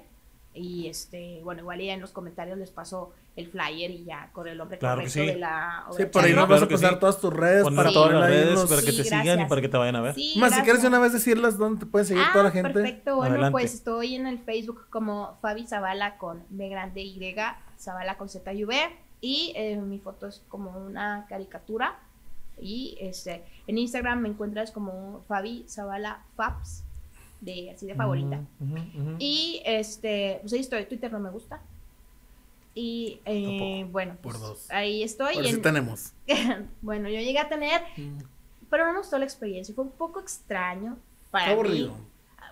S4: Y este, bueno, igual ya en los comentarios les paso el flyer y ya con el nombre
S2: Claro que
S4: correcto
S2: sí.
S4: de la
S1: Sí,
S4: obra
S1: por ahí nos
S2: Claro
S1: vas a pasar
S2: sí.
S1: todas tus redes
S2: Poner
S1: para
S4: Sí.
S2: todas las redes para que
S4: Sí,
S2: te sigan y para que te vayan a ver.
S4: Sí,
S1: Más, si quieres de una vez decirlas dónde te pueden seguir toda la
S4: Ah,
S1: gente.
S4: Perfecto, bueno,
S2: Adelante.
S4: pues estoy en el Facebook como Fabi Zavala con B grande Y, Zavala con Z y V, y eh, mi foto es como una caricatura. Y este, en Instagram me encuentras como Fabi Zavala Fabs, de, así de favorita. Y este, pues ahí estoy, Twitter no me gusta. Y eh, bueno,
S1: Por
S4: pues,
S1: dos.
S4: ahí estoy.
S1: Por
S4: y en-
S1: tenemos.
S4: bueno, yo llegué a tener,
S1: Mm,
S4: pero no me gustó la experiencia, fue un poco extraño para
S1: Qué aburrido.
S4: mí.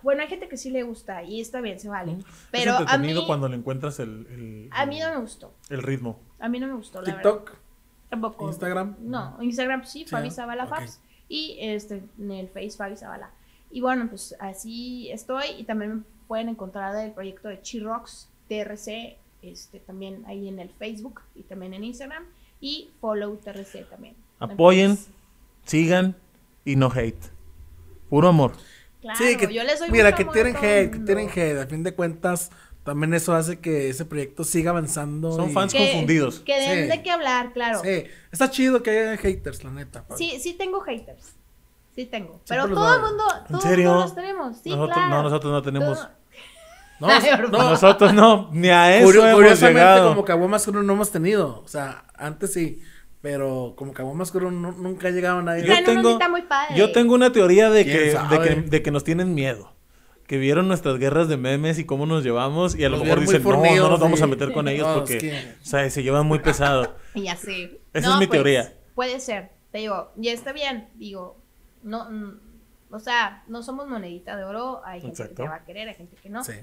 S4: Bueno, hay gente que sí le gusta y está bien, se vale.
S2: Es
S4: Pero a mí,
S2: entretenido cuando le encuentras el, el,
S4: a mí no me gustó.
S2: el ritmo.
S4: A mí no me gustó, la verdad.
S1: TikTok,
S4: Tampoco.
S1: Instagram.
S4: No, Instagram sí,
S1: Sí,
S4: Fabi Zavala
S1: ok.
S4: Fabs. Y este, en el Face Fabi Zavala. Y bueno, pues así estoy. Y también me pueden encontrar el proyecto de Chirox TRC, este, también ahí en el Facebook y también en Instagram. Y Follow TRC también.
S2: Apoyen,
S4: Entonces,
S2: sigan y no hate. Puro amor.
S4: claro,
S1: sí, que,
S4: yo les doy
S1: mira, que tienen hate, que tienen hate. A fin de cuentas, también eso hace que ese proyecto siga avanzando.
S2: Son
S1: y-
S2: fans
S4: Que-
S2: confundidos.
S4: Que den
S1: Sí.
S4: de qué hablar, claro.
S1: Sí, está chido que haya haters, la neta.
S4: Sí, sí tengo haters. Sí tengo.
S1: Siempre
S4: Pero todo
S1: a
S4: el mundo, todo el
S2: serio?
S4: mundo los tenemos. Sí,
S2: nosotros,
S4: claro.
S2: No, nosotros no tenemos.
S4: Todo-
S1: No,
S4: Ay,
S1: no.
S2: Nosotros no, ni a eso
S1: Curio-
S2: hemos
S1: curiosamente,
S2: llegado.
S1: como Caguamas Crew no hemos tenido. O sea, antes sí. Pero como Caguamas Crew no- nunca ha llegado nadie.
S4: Traen una ondita muy padre.
S2: yo tengo una teoría de
S1: ¿Quién
S2: que, de, que, de que nos tienen miedo. Que vieron nuestras guerras de memes y cómo nos llevamos y a lo
S1: Nos
S2: mejor
S1: vieron muy
S2: dicen, no, no
S1: fornidos
S2: nos vamos
S1: y-
S2: a meter con ellos
S1: No,
S2: porque
S1: es que-
S2: o sea, se llevan muy pesado.
S4: Y ya sé.
S2: Esa es mi teoría.
S4: Puede ser. Te digo, ya está bien. Digo, no, mm, o sea, no somos monedita de oro. Hay gente
S2: Exacto.
S4: que te va a querer, hay gente que no.
S1: Sí.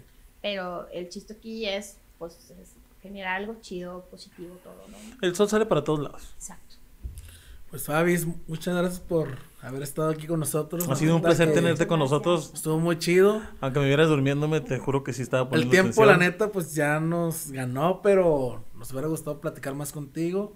S4: Pero el chiste aquí es, pues, es generar algo chido, positivo, todo, ¿no?
S2: El sol sale para todos lados.
S4: Exacto.
S1: Pues Fabis, muchas gracias por haber estado aquí con nosotros.
S2: Ha sido un placer tenerte con nosotros.
S1: Estuvo muy chido.
S2: Aunque me vieras durmiéndome, te juro que sí estaba
S1: El
S2: poniendo
S1: tiempo,
S2: atención.
S1: la neta, pues ya nos ganó, pero nos hubiera gustado platicar más contigo.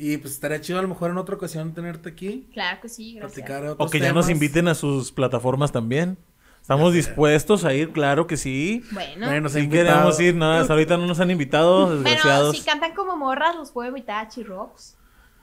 S1: Y pues estaría chido a lo mejor en otra ocasión tenerte aquí.
S4: Claro que sí, gracias.
S2: O que ya nos inviten a sus plataformas también. Estamos dispuestos a ir, claro que sí.
S4: Bueno,
S1: invitado.
S2: queremos ir, no, hasta ahorita no nos han invitado,
S4: bueno,
S2: desgraciados.
S4: si cantan como morras, los puedo invitar a Chirox.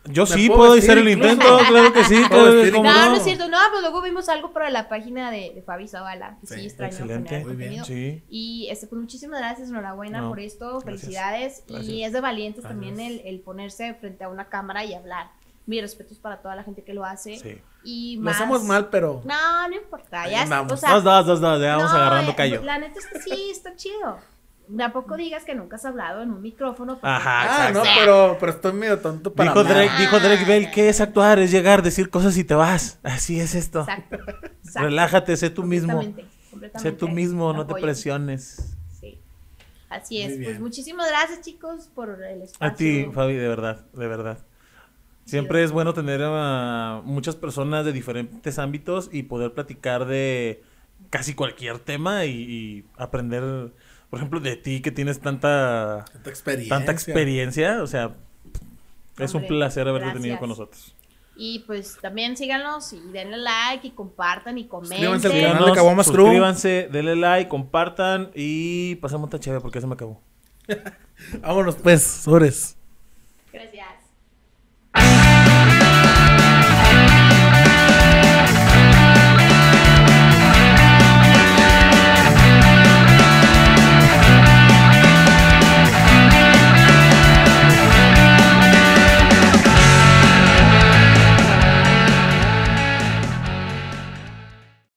S2: Yo sí
S1: puedo
S2: hacer el
S1: incluso.
S2: intento, claro que sí,
S1: Puedo
S2: claro
S4: No,
S2: no.
S4: no es cierto. No, pues luego vimos algo para la página de, de Fabi Zavala. Que sí,
S1: Sí,
S4: extraño
S2: excelente.
S1: Muy bien.
S2: Sí.
S4: Y este, pues muchísimas gracias, enhorabuena
S2: No,
S4: por esto,
S2: gracias.
S4: felicidades. Y
S2: Gracias.
S4: es de valientes
S2: Gracias.
S4: también el, el ponerse frente a una cámara y hablar. Mis respetos para toda la gente que lo hace.
S2: Sí.
S4: Y
S1: Lo
S4: más...
S1: hacemos mal, pero
S4: No, no importa. Ya, o sea,
S2: Dos, dos, dos, dos, ya vamos
S4: no,
S2: agarrando
S4: eh,
S2: callo.
S4: La neta es que sí, está chido. Tampoco digas que nunca has hablado en un micrófono.
S2: Ajá,
S1: Ah,
S2: exacto.
S1: no, pero, pero estoy medio tonto para
S2: Dijo
S1: hablar.
S2: Drake, dijo Drake Bell, ¿qué es actuar? Es llegar, decir cosas y te vas. Así es esto.
S4: Exacto. exacto.
S2: Relájate, sé tú mismo.
S4: Completamente,
S2: Sé tú mismo, no te presiones.
S4: Sí. Así es. Pues muchísimas gracias, chicos, por el espacio.
S2: A ti, Fabi, de verdad, de verdad. Siempre es bueno tener a muchas personas de diferentes ámbitos y poder platicar de casi cualquier tema y, y aprender, por ejemplo, de ti que tienes tanta,
S1: Tanta experiencia.
S2: tanta experiencia. O sea, es un placer haberte
S4: gracias.
S2: tenido con nosotros.
S4: Y pues también síganos y denle like y compartan y comenten.
S1: Suscríbanse al canal de Caguamas Crew.
S2: suscríbanse, denle like, compartan y pasemos otra chévere porque ya se me acabó.
S1: Vámonos pues, sobres.
S4: Gracias.